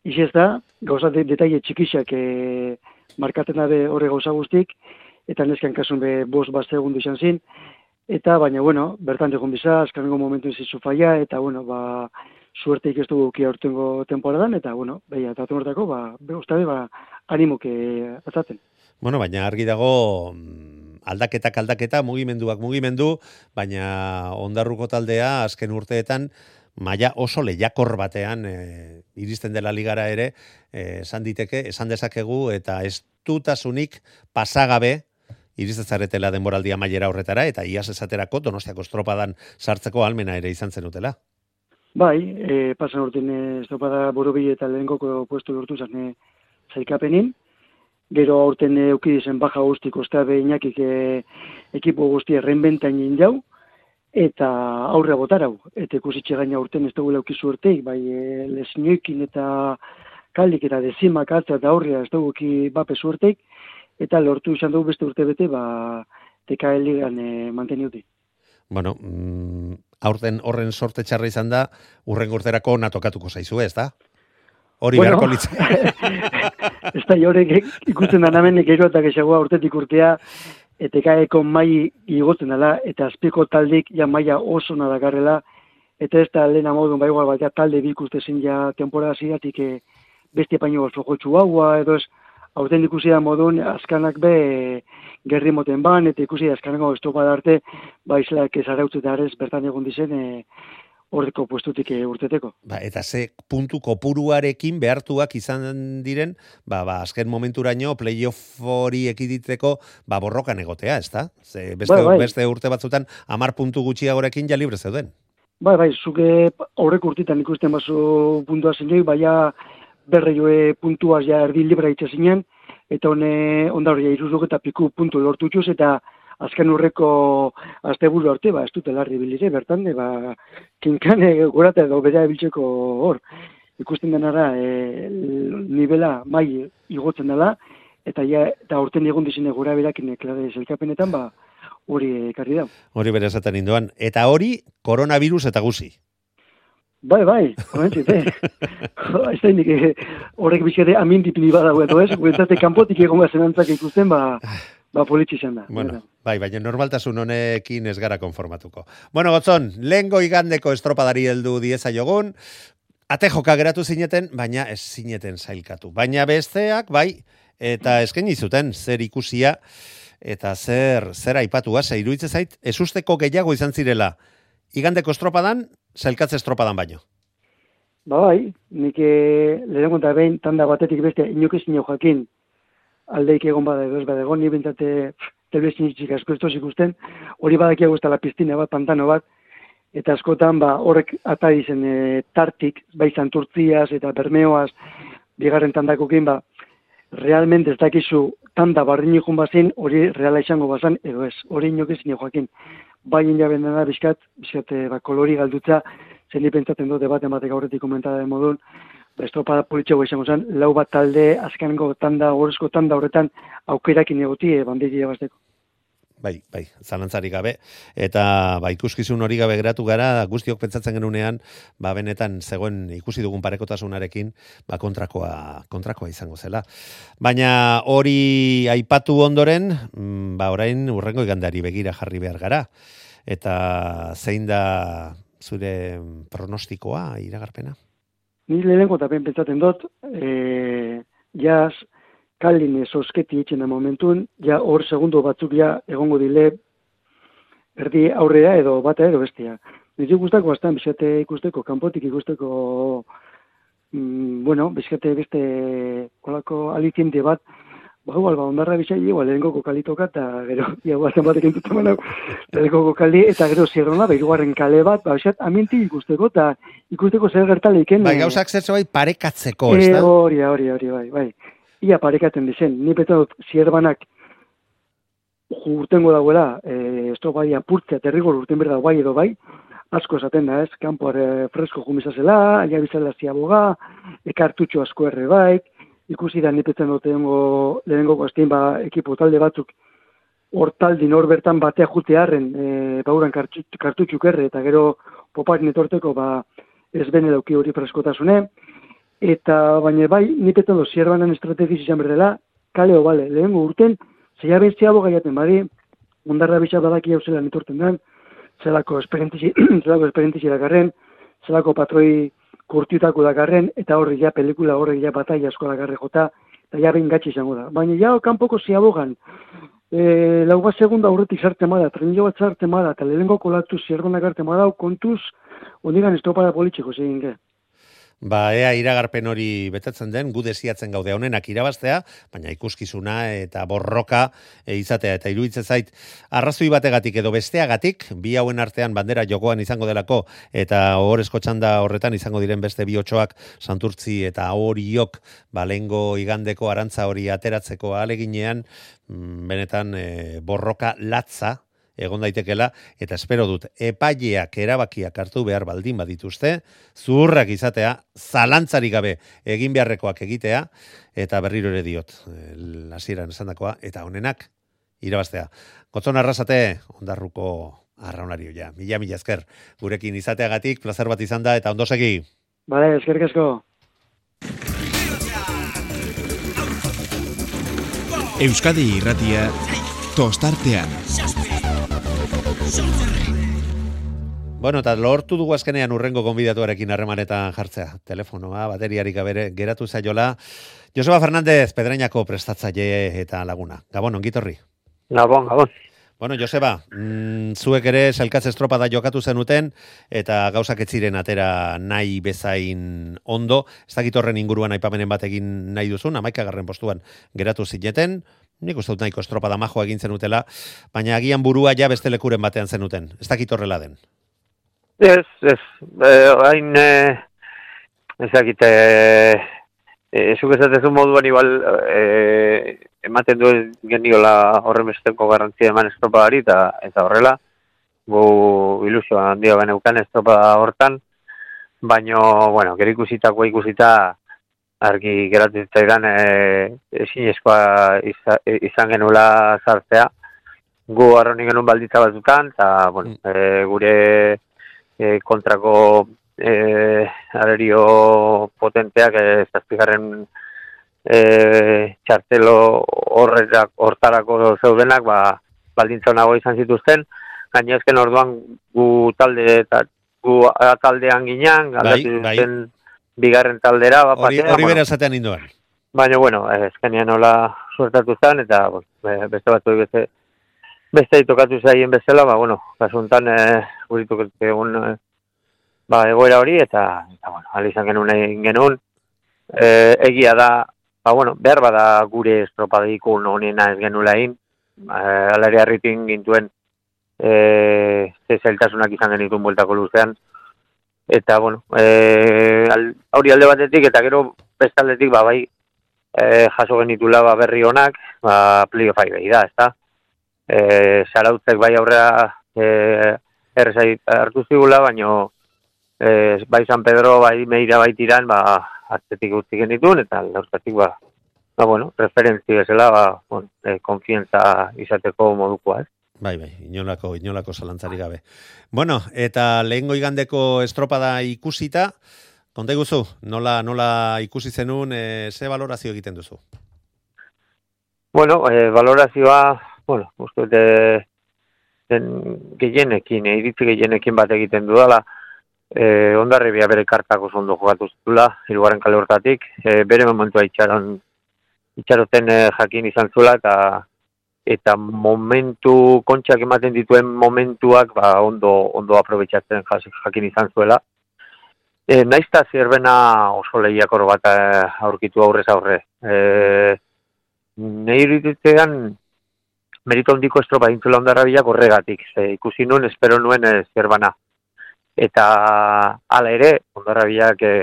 izez da, gauza de, detaile txikixak e, markaten dabe horre gauza guztik, eta nesken kasun be bos bat segundu izan zin, eta baina, bueno, bertan egon biza, azken gogo momentu izizu faia, eta, bueno, ba, suerte ikestu guki aurtengo temporadan, eta, bueno, beha, eta atumortako, ba, be, ustabe, ba, animoke azaten. Bueno, baina argi dago, aldaketak aldaketa, mugimenduak mugimendu, baina ondarruko taldea azken urteetan maila oso lehiakor batean e, iristen dela ligara ere, e, esan diteke, esan dezakegu eta ez dutasunik pasagabe iristezaretela denboraldia mailera horretara eta iaz esaterako donostiako estropadan sartzeko almena ere izan zenutela. Bai, e, pasan urtean estropada borobi eta lehenkoko puesto lortu zane zaikapenin, gero aurten eukidizen baja guztik ostea behinakik e, ekipo guzti errenbentain jau, eta aurre botarau. Eta ikusitxe gaina aurten ez dugu laukizu urteik, bai e, lesnioikin eta kaldik eta dezimak atza eta aurrea ez dugu ki bape zuerteik, eta lortu izan dugu beste urte bete, ba, teka heligan e, manteniuti. Bueno, mm, aurten horren sorte txarra izan da, urren urterako natokatuko zaizu ez da? Hori bueno, beharko litza. ez da jorek ikusten da namen gero eta gexagoa urtetik urtea, etekaeko mai igotzen dela, eta azpiko taldik ja maia oso nadakarrela, eta ez da lehena modun bai batea talde bikuste zin ja temporada ziratik eh, beste paino oso jotxu haua, edo ez, aurten ikusi da modun, azkanak be gerri moten ban, eta ikusi azkanako estopa arte, ba izlak ez arautzeta bertan egon dizen, e, horreko puestutik eh, urteteko. Ba, eta ze puntu kopuruarekin behartuak izan diren, ba, ba, azken momenturaino playoff hori ekiditzeko ba, borrokan egotea, ez da? Ze beste, bai, bai. beste urte batzutan amar puntu gutxiagorekin ja libre zeuden. Bai, bai, zuke horrek urtitan ikusten bazu puntua zinei, baina berre joe puntuaz ja erdi libra itxasinen, eta hone onda hori eta piku puntu lortu eta azken urreko asteburu arte, ba, ez dute larri bilire, bertan, e, ba, kinkan e, gorata edo bera ebiltzeko hor, ikusten denara, e, nivela mai igotzen dela, eta ja, eta urten egon dizine gora berakin eklare zelkapenetan, ba, hori ekarri da. Hori bere esaten indoan. Eta hori, koronavirus eta guzi. Bai, bai, horrentzit, eh? ez da indik, horrek bizkate amintipini badago edo ez, guentzate kanpotik egon zenantzak ikusten, ba, ba politxi zen da. Bueno, bai, baina normaltasun honekin ez gara konformatuko. Bueno, gotzon, lehengo igandeko estropadari heldu dieza jogun, ate joka geratu zineten, baina ez zineten zailkatu. Baina besteak, bai, eta esken zuten zer ikusia, eta zer, zer aipatua, ze iruitze zait, ez usteko gehiago izan zirela, igandeko estropadan, zailkatze estropadan baino. Ba bai, nik eh, lehenko eta behin, tanda batetik beste, inokizin jakin, aldeik egon bada edo ez bada egon, ni bintzate telebizin itxik asko ez ikusten, hori badakia guztala la piztina bat, pantano bat, eta askotan ba, horrek ata izen e, tartik, bai zanturtziaz eta bermeoaz, bigarren tandakokin, ba, realmente ez dakizu tanda barri nikun bazin, hori reala izango bazan, edo ez, hori inok ezin joakin. Bai injaben dena bizkat, bizkat, e, ba, kolori galdutza, zen ni pentsatzen dute baten batek aurretik komentada modun, estropada politxego izango zen, lau bat talde, azkenengo tanda, horrezko tanda horretan, aukerakin egoti, e, bandegi bai, bai, zalantzarik gabe. Eta ba, ikuskizun hori gabe geratu gara, guztiok pentsatzen genunean, ba, benetan zegoen ikusi dugun parekotasunarekin, ba, kontrakoa, kontrakoa izango zela. Baina hori aipatu ondoren, mm, ba, orain urrengo igandari begira jarri behar gara. Eta zein da zure pronostikoa, iragarpena? Ni lehenko eta pentsatzen dut, e, jaz, kalin sosketi etxen da momentun, ja hor segundo batzuk ja egongo dile erdi aurrea edo bata edo bestia. Nizu guztako bastan, bizkate ikusteko, kanpotik ikusteko, mm, bueno, bizkate beste kolako alitiente bat, ba, igual, ba, ondarra bizai, igual, lehenko kokalitoka, eta gero, ia guazen batek entutu manau, lehenko kokali, eta gero zierrona, ba, irugarren kale bat, ba, bizat, aminti ikusteko, eta ikusteko zer gertaleiken. Bai, gauzak zer bai parekatzeko, ez da? Hori, hori, hori, bai, bai ia parekaten dizen. Ni bete dut zierbanak urtengo dagoela, e, bai apurtzea, terrigor urten berda bai edo bai, asko esaten da ez, kanpoare fresko jumizazela, aia bizala ziaboga, ekartutxo asko erre bai, ikusi da nipetzen dut lehenengo, lehenengo gaztien ba, ekipo talde batzuk, hortaldi nor bertan batea jutearen, e, bauran kartutxuk erre, eta gero popak netorteko ba, ez bene dauki hori freskotasune, Eta baina bai, ni petan dozi erbanan estrategiz izan berdela, kaleo, bale, lehengo urten, zeia bentziago gaiaten badi, ondarra bisa badaki hau zela nitorten den, zelako esperientizi, zelako esperientizi dakarren, zelako patroi kurtiutako dakarren, eta horri ja pelikula horri ja batai asko dakarre jota, eta ja behin gatsi izango da. Baina ja kanpoko ziabogan, e, lau bat segunda aurretik zarte mada, trenio bat zarte mada, eta lehenko kolatu zierronak arte mada, kontuz, ondigan estopada politxeko zegin ge. Ba, ea iragarpen hori betetzen den, gu desiatzen gaude honenak irabaztea, baina ikuskizuna eta borroka e, izatea eta iruditzen zait arrazoi bategatik edo besteagatik, bi hauen artean bandera jokoan izango delako eta horrezko txanda horretan izango diren beste biotxoak santurtzi eta horiok balengo igandeko arantza hori ateratzeko aleginean, mm, benetan e, borroka latza egon daitekela eta espero dut epaileak erabakiak hartu behar baldin badituzte, zurrak izatea, zalantzarik gabe egin beharrekoak egitea eta berriro ere diot, hasieran esandakoa eta honenak irabaztea. Gotzon arrasate ondarruko arraunario ja. Mila mila esker gurekin izateagatik plazer bat izan da eta ondo segi. Bale, eskerrik asko. Euskadi irratia tostartean. Bueno, eta lortu dugu azkenean urrengo konbidatuarekin harremanetan jartzea. Telefonoa, bateriarik gabere, geratu zaiola. Joseba Fernández, Pedreñako prestatzaile eta laguna. Gabon, ongitorri. Gabon, gabon. Bueno, Joseba, mm, zuek ere selkatz estropa da jokatu zenuten, eta gauzak etziren atera nahi bezain ondo. Ez dakit horren inguruan aipamenen batekin nahi duzun, amaikagarren postuan geratu zineten, nik uste dut nahiko estropada majoa egin zenutela, baina agian burua ja beste lekuren batean zenuten. Ez dakit horrela den? Ez, ez. E, hain, e, ez dakit, e, e, zuk ezatezun moduan igual e, ematen du geniola horren besteko garantzia eman estropadari, eta, eta horrela, gu ilusioa handia beneukan estropada hortan, baino, bueno, gero ikusitako ikusita, argi geratzen zaidan e, ezin eskoa izan genula zartzea gu arroni genuen balditza batzutan eta bueno, e, gure e, kontrako e, arerio potenteak ez azpigarren e, txartelo horretak hortarako zeudenak ba, baldintza honago izan zituzten. Gaina ezken orduan gu talde eta gu taldean ginean bai, bai. bigarren taldera bat hori, hori bera esatean indoan baina bueno, ezkenean nola suertatu zen eta beste batzu beste beste tokatu zaien bezala ba bueno, kasuntan eh uritu egun eh, ba egoera hori eta eta bueno, ali izan genuen egin genuen. Eh, egia da ba bueno, behar bada gure estropadikun honena ez genula egin. Eh alare harritin gintuen eh ze zailtasunak izan genituen bueltako luzean. Eta bueno, eh hori alde batetik eta gero beste aldetik ba bai eh jaso genitula ba berri honak, ba playoff ai da, ezta? Eh Sarautzek bai aurrea eh erresai hartu zigula, baino eh bai San Pedro bai Meira bai Tiran ba atzetik utzi genitun eta laurtatik ba ba bueno, referentzia esela ba, bueno, eh, konfiantza izateko modukoa, ez? Bai, bai, inolako, inolako zalantzari gabe. Bueno, eta lehengo igandeko estropada ikusita, konta guzu, nola, nola ikusi zenun, e, ze valorazio egiten duzu? Bueno, e, valorazioa, bueno, uste dute, den gehienekin, e, iritzi gehienekin bat egiten dudala, e, ondarribia bere kartako zondo jokatu zutula, irugarren kale hortatik, e, bere momentua itxaron, itxaroten e, jakin izan zula, eta eta momentu kontxak ematen dituen momentuak ba, ondo ondo aprobetxatzen jakin izan zuela. E, naizta zerbena oso lehiakor bat aurkitu aurrez aurre. E, Nei merito hondiko estropa dintzula ondarra bilak horregatik. Ze, ikusi nuen, espero nuen e, zerbana. Eta hala ere, ondarra bilak e,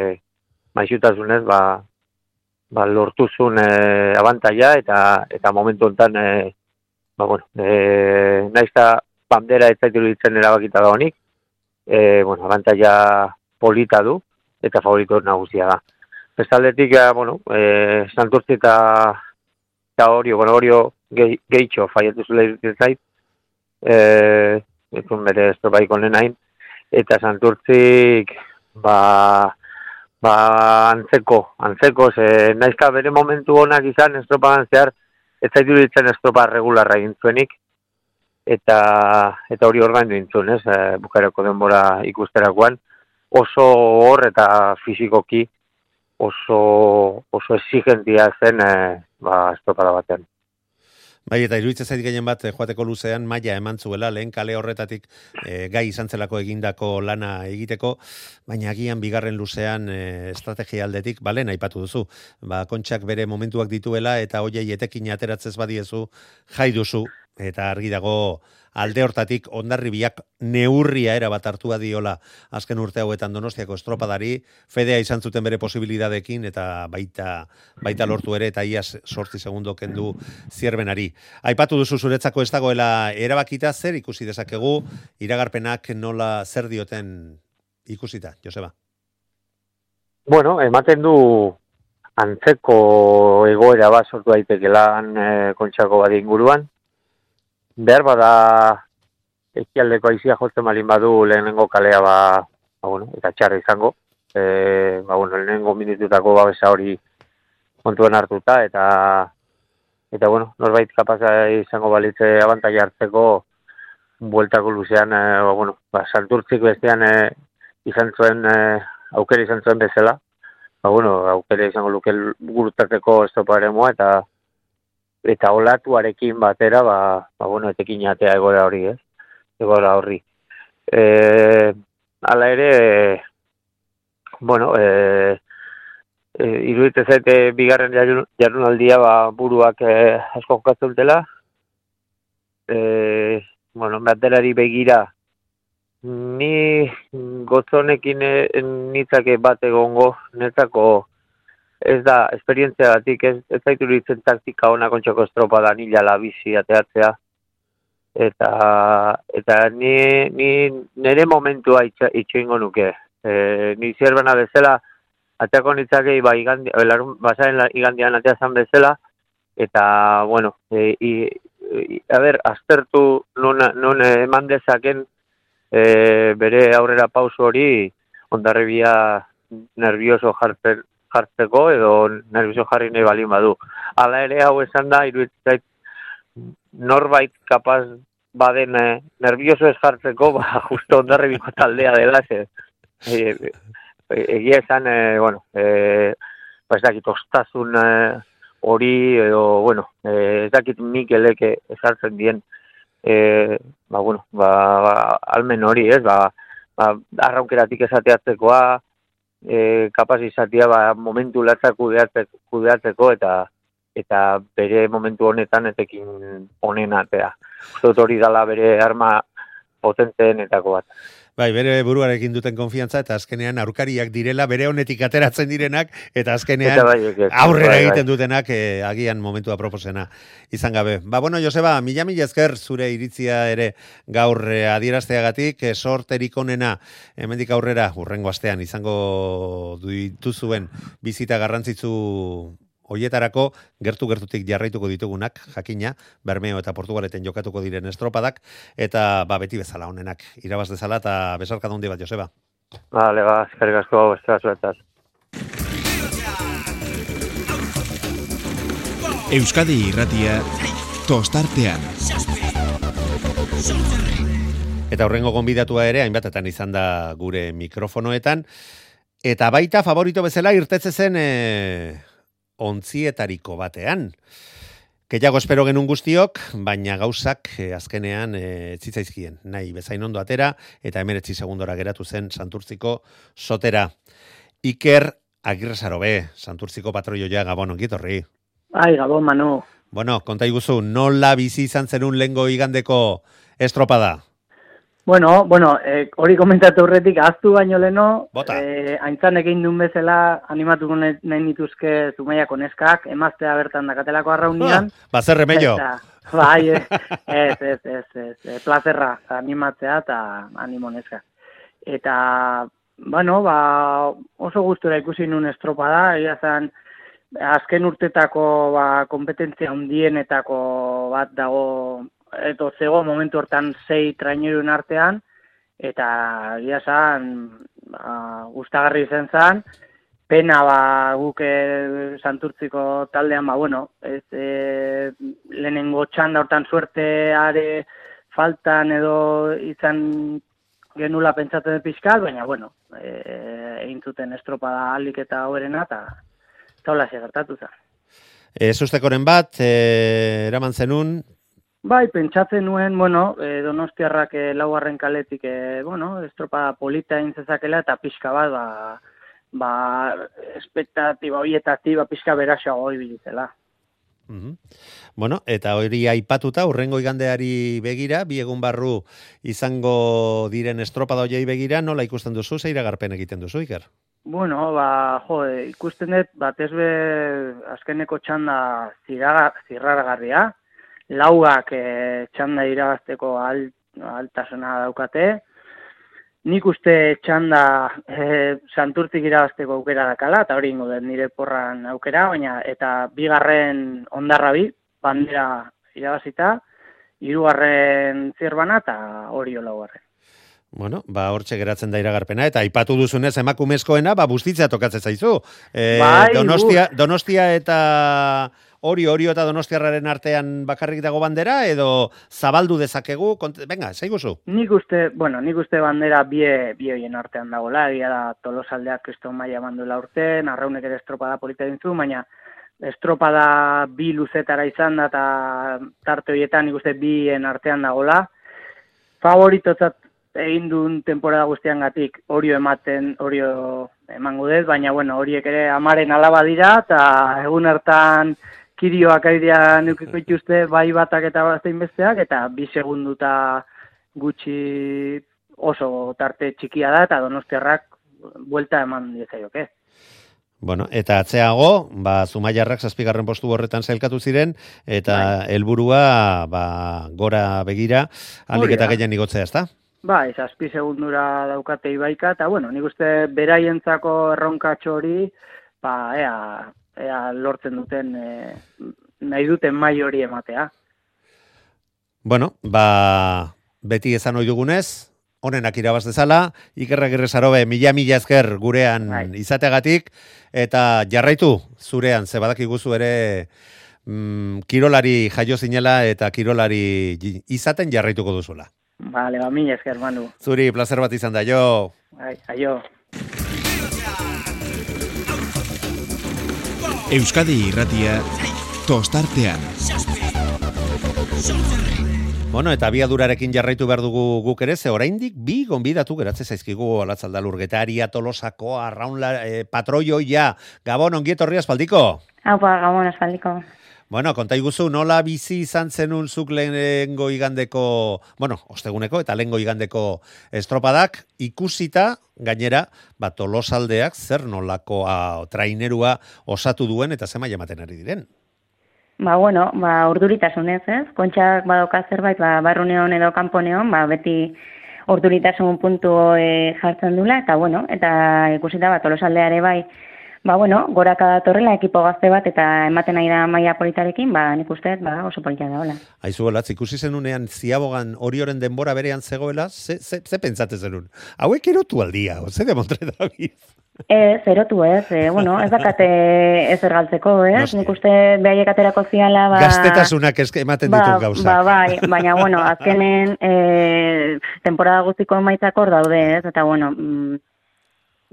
maixutasunez, ba, ba, lortuzun e, abantaia eta eta momentu honetan e, ba, bueno, e, naiz bandera ez zaitu ditzen erabakita da honik, e, bueno, abantaia polita du, eta favorito nagusia da. Bestaldetik, bueno, e, santurtzi eta, eta horio, bueno, gehitxo faiatu zule irutzen zait, e, ezun bere estropaiko nenain, eta santurtzik, ba, ba, antzeko, antzeko, ze, naizka bere momentu honak izan estropagan zehar, ez zaitu ditzen estropa regularra egin zuenik, eta, eta hori ordain dintzun, ez, e, bukareko denbora ikusterakoan, oso hor eta fizikoki oso, oso exigentia zen e, ba, estropada batean. Bai, eta iruditzen zait gehien bat, eh, joateko luzean, maia eman zuela, lehen kale horretatik e, gai izan zelako egindako lana egiteko, baina agian bigarren luzean e, estrategia aldetik, bale, aipatu duzu, ba, kontxak bere momentuak dituela, eta hoiei etekin ateratzez badiezu, jai duzu, eta argi dago, alde hortatik ondarribiak neurria era bat hartua diola azken urte hauetan Donostiako estropadari fedea izan zuten bere posibilidadekin eta baita baita lortu ere eta iaz 8 segundo kendu zierbenari. Aipatu duzu zuretzako ez dagoela erabakita zer ikusi dezakegu iragarpenak nola zer dioten ikusita, Joseba. Bueno, ematen du antzeko egoera bat sortu daitekelan e, kontxako badi inguruan, behar bada ekialdeko aizia jotzen malin badu lehenengo kalea ba, ba bueno, eta txarra izango. E, ba, bueno, lehenengo minututako babesa hori kontuen hartuta eta eta bueno, norbait kapaza izango balitze abantai hartzeko bueltako luzean, e, ba, bueno, ba, santurtzik bestean e, izan zuen, e, aukera izan zuen bezala, ba, bueno, aukera izango luke gurutateko estopa ere eta eta olatuarekin batera, ba, ba bueno, etekin atea egora hori, ez? Egora horri. E, ala ere, bueno, e, e, irudite zaite bigarren jarunaldia ba, buruak e, asko jokatzen dela. E, bueno, baterari begira, ni gotzonekin e, nitzake bat egongo, netzako ez da, esperientzia batik, ez, ez zaitu ditzen taktika ona kontxoko estropa da nila la bizi ateatzea. Eta, eta ni, ni nire momentua itxo ingo nuke. E, ni zerbena bezala, ateako nitzakei ba, igandi, basaren igandian atea zan bezala, eta, bueno, e, i, a ber, aztertu non, non eman dezaken e, bere aurrera pauso hori, ondarribia nervioso jartzen, jartzeko edo nervioso jarri nahi balin badu. Hala ere hau esan da, iruditzait norbait kapaz baden eh, nervioso ez jartzeko, ba, justo ondarribiko taldea dela, ze, e, e, egia esan, e, bueno, e, ba, ez dakit, ostazun e, hori, edo, bueno, e, ez dakit Mikelek ezartzen dien, e, ba, bueno, ba, ba, almen hori, ez, ba, ba, arraunkeratik esateatzekoa, e, kapaz izatea ba, momentu latza kudeatzeko eta eta bere momentu honetan etekin honen atea. Zot hori dala bere arma potenteenetako bat. Bai, bere buruarekin duten konfiantza eta azkenean aurkariak direla bere honetik ateratzen direnak eta azkenean bai, aurrera bai, bai. egiten dutenak eh, agian momentua proposena izan gabe. Ba, bueno, Joseba, mila mila ezker zure iritzia ere gaur eh, adierazteagatik, eh, sorterik onena hemendik aurrera urrengo astean izango dituzuen bizita garrantzitsu hoietarako gertu gertutik jarraituko ditugunak, jakina, Bermeo eta Portugaleten jokatuko diren estropadak, eta ba, beti bezala honenak, irabaz dezala, eta besarka handi bat, Joseba. Vale, ba, eskerrik asko, eskerrik zuetaz. Euskadi irratia tostartean. Eta horrengo gonbidatua ere, hainbatetan izan da gure mikrofonoetan, eta baita favorito bezala irtetze zen e, ontzietariko batean. Keiago espero genun guztiok, baina gauzak e, azkenean e, zitzaizkien. Nahi, bezain ondo atera, eta emeretzi segundora geratu zen Santurtziko sotera. Iker Agirrezarobe, Santurtziko patroioia Gabon ongitorri. Ai, Gabon, Manu. Bueno, konta iguzu, nola bizi izan zenun lengo igandeko estropada? Bueno, bueno, eh, hori komentatu horretik, aztu baino leno, Bota. eh, aintzan egin duen bezala animatuko nahi nituzke zumeiako neskak, emaztea bertan dakatelako arraunian. Ah, ba, zer remello. Bai, eh, ez, ez, ez, ez, ez, plazerra animatzea eta animo neska. Eta, bueno, ba, oso gustura ikusi nun estropada, egia zen, azken urtetako ba, kompetentzia hundienetako bat dago, eto zego momentu hortan sei trainerun artean, eta egia zen, ba, gustagarri izan zen, pena ba guk e, santurtziko taldean ba bueno ez e, lehenengo txanda hortan suerteare faltan edo izan genula pentsatzen dut pixkat, baina bueno e, egin zuten estropada alik eta hoberena eta taula gertatu zen. Ez ustekoren bat, e, eraman zenun, Bai, pentsatzen nuen, bueno, e, donostiarrak e, laugarren kaletik, e, bueno, estropada polita egin zezakela eta pixka bat, ba, ba, espektatiba horietatik, ba, pixka beraxago hori bilitela. Mhm. Bueno, eta hori aipatuta, urrengo igandeari begira, bi egun barru izango diren estropada hoiei begira, nola ikusten duzu, zeira garpen egiten duzu, Iker? Bueno, ba, jo, ikusten dut, batez be, azkeneko txanda zirraga, zirraragarria, lauak e, txanda irabazteko al, altasuna daukate, nik uste txanda e, santurtik irabazteko aukera dakala, eta hori ingo dut nire porran aukera, baina eta bigarren ondarra bi, bandera irabazita, hirugarren zirbana eta hori laugarren. Bueno, ba, hortxe geratzen da iragarpena, eta aipatu duzunez emakumezkoena, ba, bustitzea tokatzen zaizu. E, Bai, donostia, donostia eta hori, hori eta donostiarraren artean bakarrik dago bandera, edo zabaldu dezakegu, kont... venga, zaiguzu. Nik uste, bueno, nik uste bandera bie, bie hoien artean dagoela, egia da tolosaldeak kristo maia manduela urten, arraunek ere estropada polita dintzu, baina estropada bi luzetara izan da, eta tarte horietan nik uste bien artean dagoela. Favoritotzat egin duen temporada guztian gatik orio ematen, orio emango dut, baina bueno, horiek ere amaren alaba dira, eta egun hartan kirioak airea nukiko ituzte bai batak eta baztein besteak, eta bi segunduta gutxi oso tarte txikia da, eta donostiarrak buelta eman diezaioke. Bueno, eta atzeago, ba, Zumaiarrak zazpigarren postu horretan zailkatu ziren, eta helburua ba, gora begira, alik eta gehien igotzea, ezta? Bai, zazpi segundura daukate ibaika, eta bueno, nik uste beraientzako erronkatxo hori, ba, ea, ea lortzen duten, e, nahi duten mai hori ematea. Bueno, ba, beti esan ohi dugunez, honenak irabaz dezala, ikerra gerrezarobe, mila mila esker gurean Bai. izateagatik, eta jarraitu zurean, ze badakiguzu ere mm, kirolari jaio zinela eta kirolari izaten jarraituko duzula. Bale, ba, mila esker, Manu. Zuri, placer bat izan da, jo. Bai, aio. Euskadi irratia tostartean. Bueno, eta abiadurarekin jarraitu behar dugu guk ere, ze oraindik bi gonbidatu geratze zaizkigu alatzaldalur getaria, tolosako, arraunla, eh, patroioia, gabon ongietorri aspaldiko. Haupa, gabon aspaldiko. Bueno, konta iguzu, nola bizi izan zenun zuk lehengo igandeko, bueno, osteguneko eta lehengo igandeko estropadak, ikusita, gainera, ba, tolosaldeak zer nolako a, trainerua osatu duen eta zema ematen ari diren. Ba, bueno, ba, urduritasunez, ez? Kontxak badoka zerbait, ba, barruneon edo kanponeon, ba, beti urduritasun puntu e, jartzen dula, eta bueno, eta ikusita, ba, tolosaldeare bai, ba, bueno, goraka datorrela ekipo gazte bat eta ematen nahi da maila politarekin, ba, nik uste, ba, oso polita da, hola. Aizu golatz, ikusi zenunean ziabogan hori oren denbora berean zegoela, ze, ze, ze pentsate zenun? Hauek erotu aldia, ze demontre da Ez, erotu ez, e, bueno, ez dakate ez ergaltzeko, ez? Noski. Nik uste behaiek aterako ziala, ba... Gaztetasunak eske ematen ba, ditut gauzak. Ba, bai, baina, bueno, azkenen e, temporada guztiko emaitzak hor daude, ez? Eta, bueno, mm,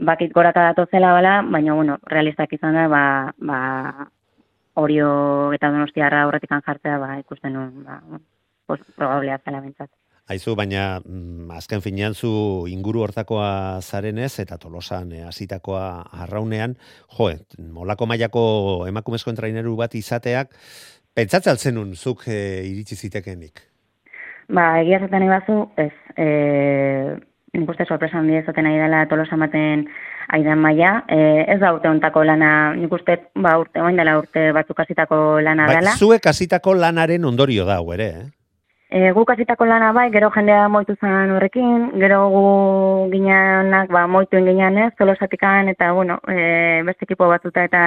bakit goraka datozela bala, baina, bueno, realistak izan da, ba, ba, orio eta donostiarra horretikan jartzea, ba, ikusten nuen, ba, pues, probablea zela bentsat. Aizu, baina mm, azken finean zu inguru hortakoa zarenez eta tolosan eh, hasitakoa arraunean, jo, molako mailako emakumezko entraineru bat izateak, pentsatzen zenun zuk eh, iritsi zitekenik. Ba, egia zaten nahi bazu, ez, e, nik uste sorpresa handia izaten nahi dela tolosa ematen aidan maila. E, ez da urte ontako lana, nik uste, ba, urte, oain dela urte batzuk hasitako lana Bai, dela. zuek hasitako lanaren ondorio da, ere, eh? E, guk hasitako lana bai, gero jendea moitu zen horrekin, gero gu gineanak ba, moituen ginean ez, tolosatikan, eta bueno, e, beste ekipo batzuta eta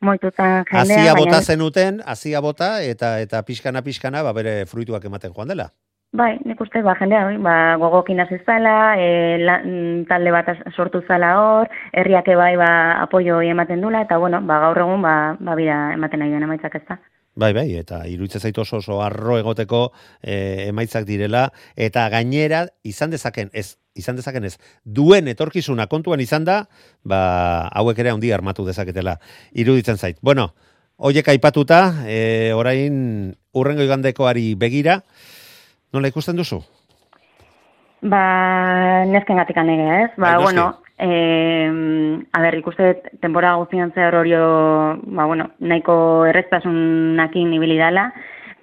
moitu zen jendea. Baina- bota zenuten, hasia bota, eta eta pixkana pixkana, ba, bere fruituak ematen joan dela. Bai, nik uste, ba, jendea, bai, ba, gogokin hasi zala, e, talde bat sortu zala hor, herriak bai, ba, apoio ematen dula, eta bueno, ba, gaur egun, ba, ba, bida ematen nahi den emaitzak ez da. Bai, bai, eta iruditzen zaitu oso oso arro egoteko eh, emaitzak direla, eta gainera izan dezaken, ez, izan dezaken ez, duen etorkizuna kontuan izan da, ba, hauek ere handi armatu dezaketela, iruditzen zait. Bueno, hoiek aipatuta, e, orain urrengo igandekoari begira, nola ikusten duzu? Ba, nesken gatik anege, ez? Ba, noski. bueno, eh, a ber, ikuste temporada guztian zehar horio, ba, bueno, nahiko erreztasunakin ibili dala,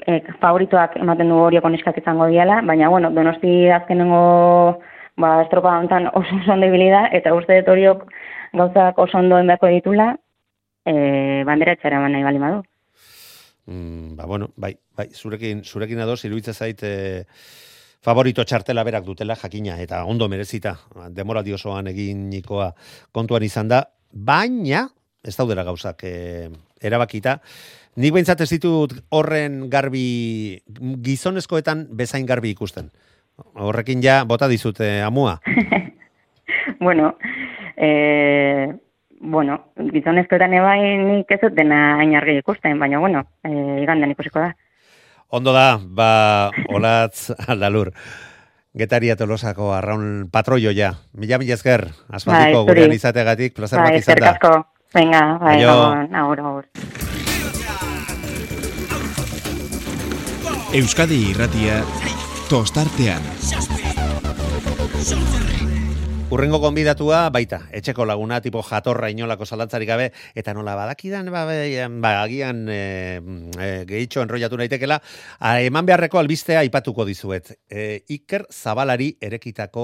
e, favoritoak ematen du horioko neskak izango diala, baina, bueno, donosti azkenengo, ba, estropa hontan oso oso ondo ibili da, eta uste dut horiok gauzak oso ondo enbeako ditula, e, bandera etxera nahi bali badu. Mm, ba, bueno, bai, bai, zurekin, zurekin ados, iruditzen zait, e, favorito txartela berak dutela jakina, eta ondo merezita, demoraldi osoan eginikoa kontuan izan da, baina, ez daudela gauzak e, erabakita, nik behintzat ez ditut horren garbi, gizonezkoetan bezain garbi ikusten. Horrekin ja, bota dizute amua. bueno, eh, bueno, gizonezkoetan ebai nik ez dena hain argi ikusten, baina bueno, eh, igandan ikusiko da. Ondo da, ba, olatz aldalur. Getaria tolosako arraun patroio ja. Mila mila esker, asfaltiko Bai, zuri. gurean izateagatik, plazer Bai, bat izan da. Venga, bai, agur, agur. Euskadi irratia tostartean. Urrengo gonbidatua baita, etxeko laguna, tipo jatorra inolako zalantzarik gabe, eta nola badakidan, ba, ba, agian e, e, gehitxo enrollatu naitekela, a, eman beharreko albistea aipatuko dizuet. E, Iker Zabalari erekitako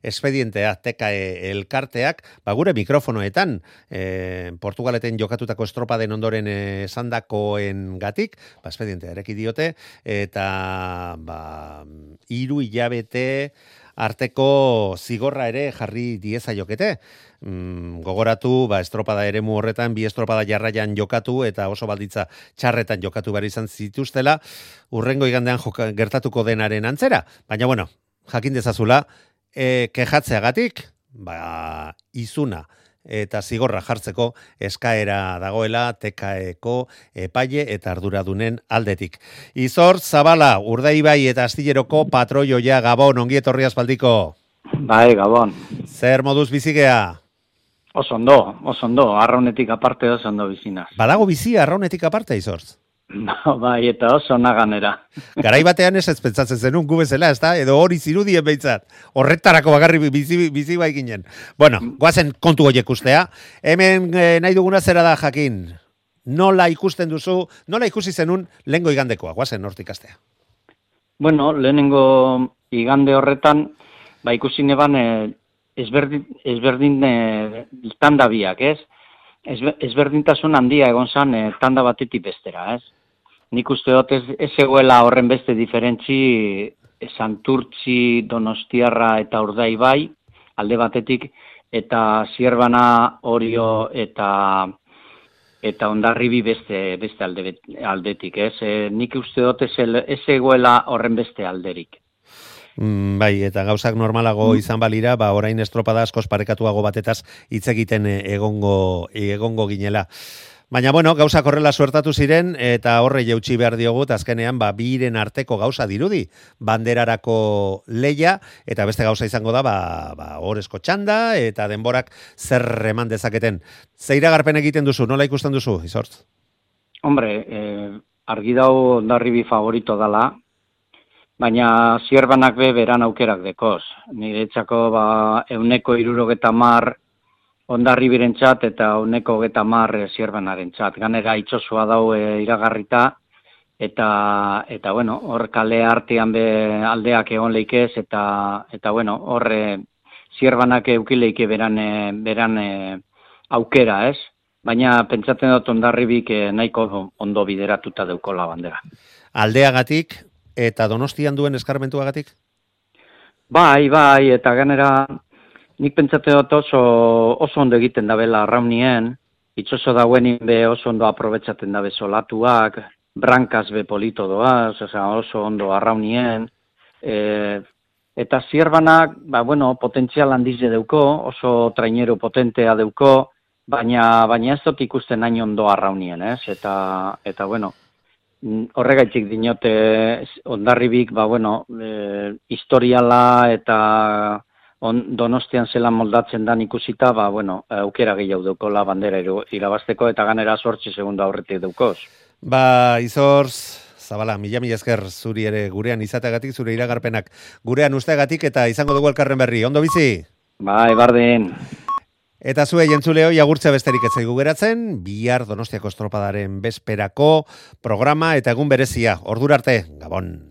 espedientea, TKE elkarteak, ba, gure mikrofonoetan, e, Portugaleten jokatutako estropaden ondoren esandakoen gatik, ba, espedientea ereki diote, eta ba, hiru hilabete, arteko zigorra ere jarri dieza jokete. Mm, gogoratu, ba, estropada eremu horretan, bi estropada jarraian jokatu eta oso balditza txarretan jokatu behar izan zituztela, urrengo igandean joka, gertatuko denaren antzera. Baina, bueno, jakin dezazula, e, kejatzeagatik, ba, izuna, eta zigorra jartzeko eskaera dagoela TKEko epaile eta arduradunen aldetik. Izor Zabala, Urdaibai eta Astilleroko patroioia Gabon ongi etorri aspaldiko. Bai, Gabon. Zer moduz bizigea? Oso ondo, oso ondo, arraunetik aparte oso ondo bizinaz. Badago bizi arraunetik aparte, Izortz? bai, eta oso naganera. Garai batean ez ez pentsatzen zenun gu bezala, ezta? Edo hori zirudien behintzat. Horretarako bagarri bizi, bizi bai ginen. Bueno, goazen kontu horiek ustea. Hemen eh, nahi duguna zera da jakin. Nola ikusten duzu, nola ikusi zenun lehengo igandekoa, goazen hortik astea. Bueno, lehenengo igande horretan, ba ikusi neban eh, ezberdin, ezberdin eh, biak, ez? Ezbe- ezberdintasun handia egon zan eh, tanda batetik bestera, ez? Nik uste dut ez, ez egoela horren beste diferentzi eh, Santurtzi, Donostiarra eta Urdaibai, alde batetik, eta zierbana orio eta eta ondarribi beste beste alde, aldetik, ez? E, nik uste dut ez, ez egoela horren beste alderik. Mm, bai, eta gauzak normalago mm. izan balira, ba, orain estropada askoz parekatuago batetaz hitz egiten eh, egongo, egongo ginela. Baina bueno, gauza korrela suertatu ziren eta horre jautsi behar diogu azkenean ba biren arteko gauza dirudi banderarako leia eta beste gauza izango da ba ba orezko txanda eta denborak zer eman dezaketen. Zeira garpen egiten duzu, nola ikusten duzu, Izortz? Hombre, eh, argi dau darribi favorito dala, baina zierbanak be beran aukerak dekoz. Niretzako ba, euneko irurogeta mar ondarri birentzat eta euneko geta mar e, zierbanaren txat. Ganera itxosua dau e, iragarrita, eta, eta bueno, hor kale artean be aldeak egon leikez, eta, eta bueno, hor e, zierbanak eukileike beran, beran e, aukera, ez? Baina pentsatzen dut ondarribik e, nahiko ondo bideratuta deukola bandera. Aldeagatik, eta donostian duen eskarmentuagatik? Bai, bai, eta ganera nik pentsate dut oso, oso ondo egiten dabela arraunien, itxoso dauen be oso ondo aprobetsaten dabe solatuak, brankaz be polito doaz, oso ondo arraunien, e, eta zierbanak, ba, bueno, potentzial handize deuko, oso trainero potentea deuko, baina, baina ez dut ikusten hain ondo arraunien, ez? Eta, eta bueno, horregaitik dinote ondarribik, ba, bueno, e, historiala eta on, donostian zela moldatzen dan ikusita, ba, bueno, aukera gehiago deukola bandera irabasteko eta ganera sortzi segundo aurretik deukoz. Ba, izorz, Zabala, mila mila esker zuri ere gurean izateagatik, zure iragarpenak gurean usteagatik eta izango dugu elkarren berri. Ondo bizi? Bai, bardin. Eta zuei entzuleo jagurtza besterik ez zaigu geratzen, bihar Donostiako estropadaren besperako programa eta egun berezia. Ordura arte, Gabon.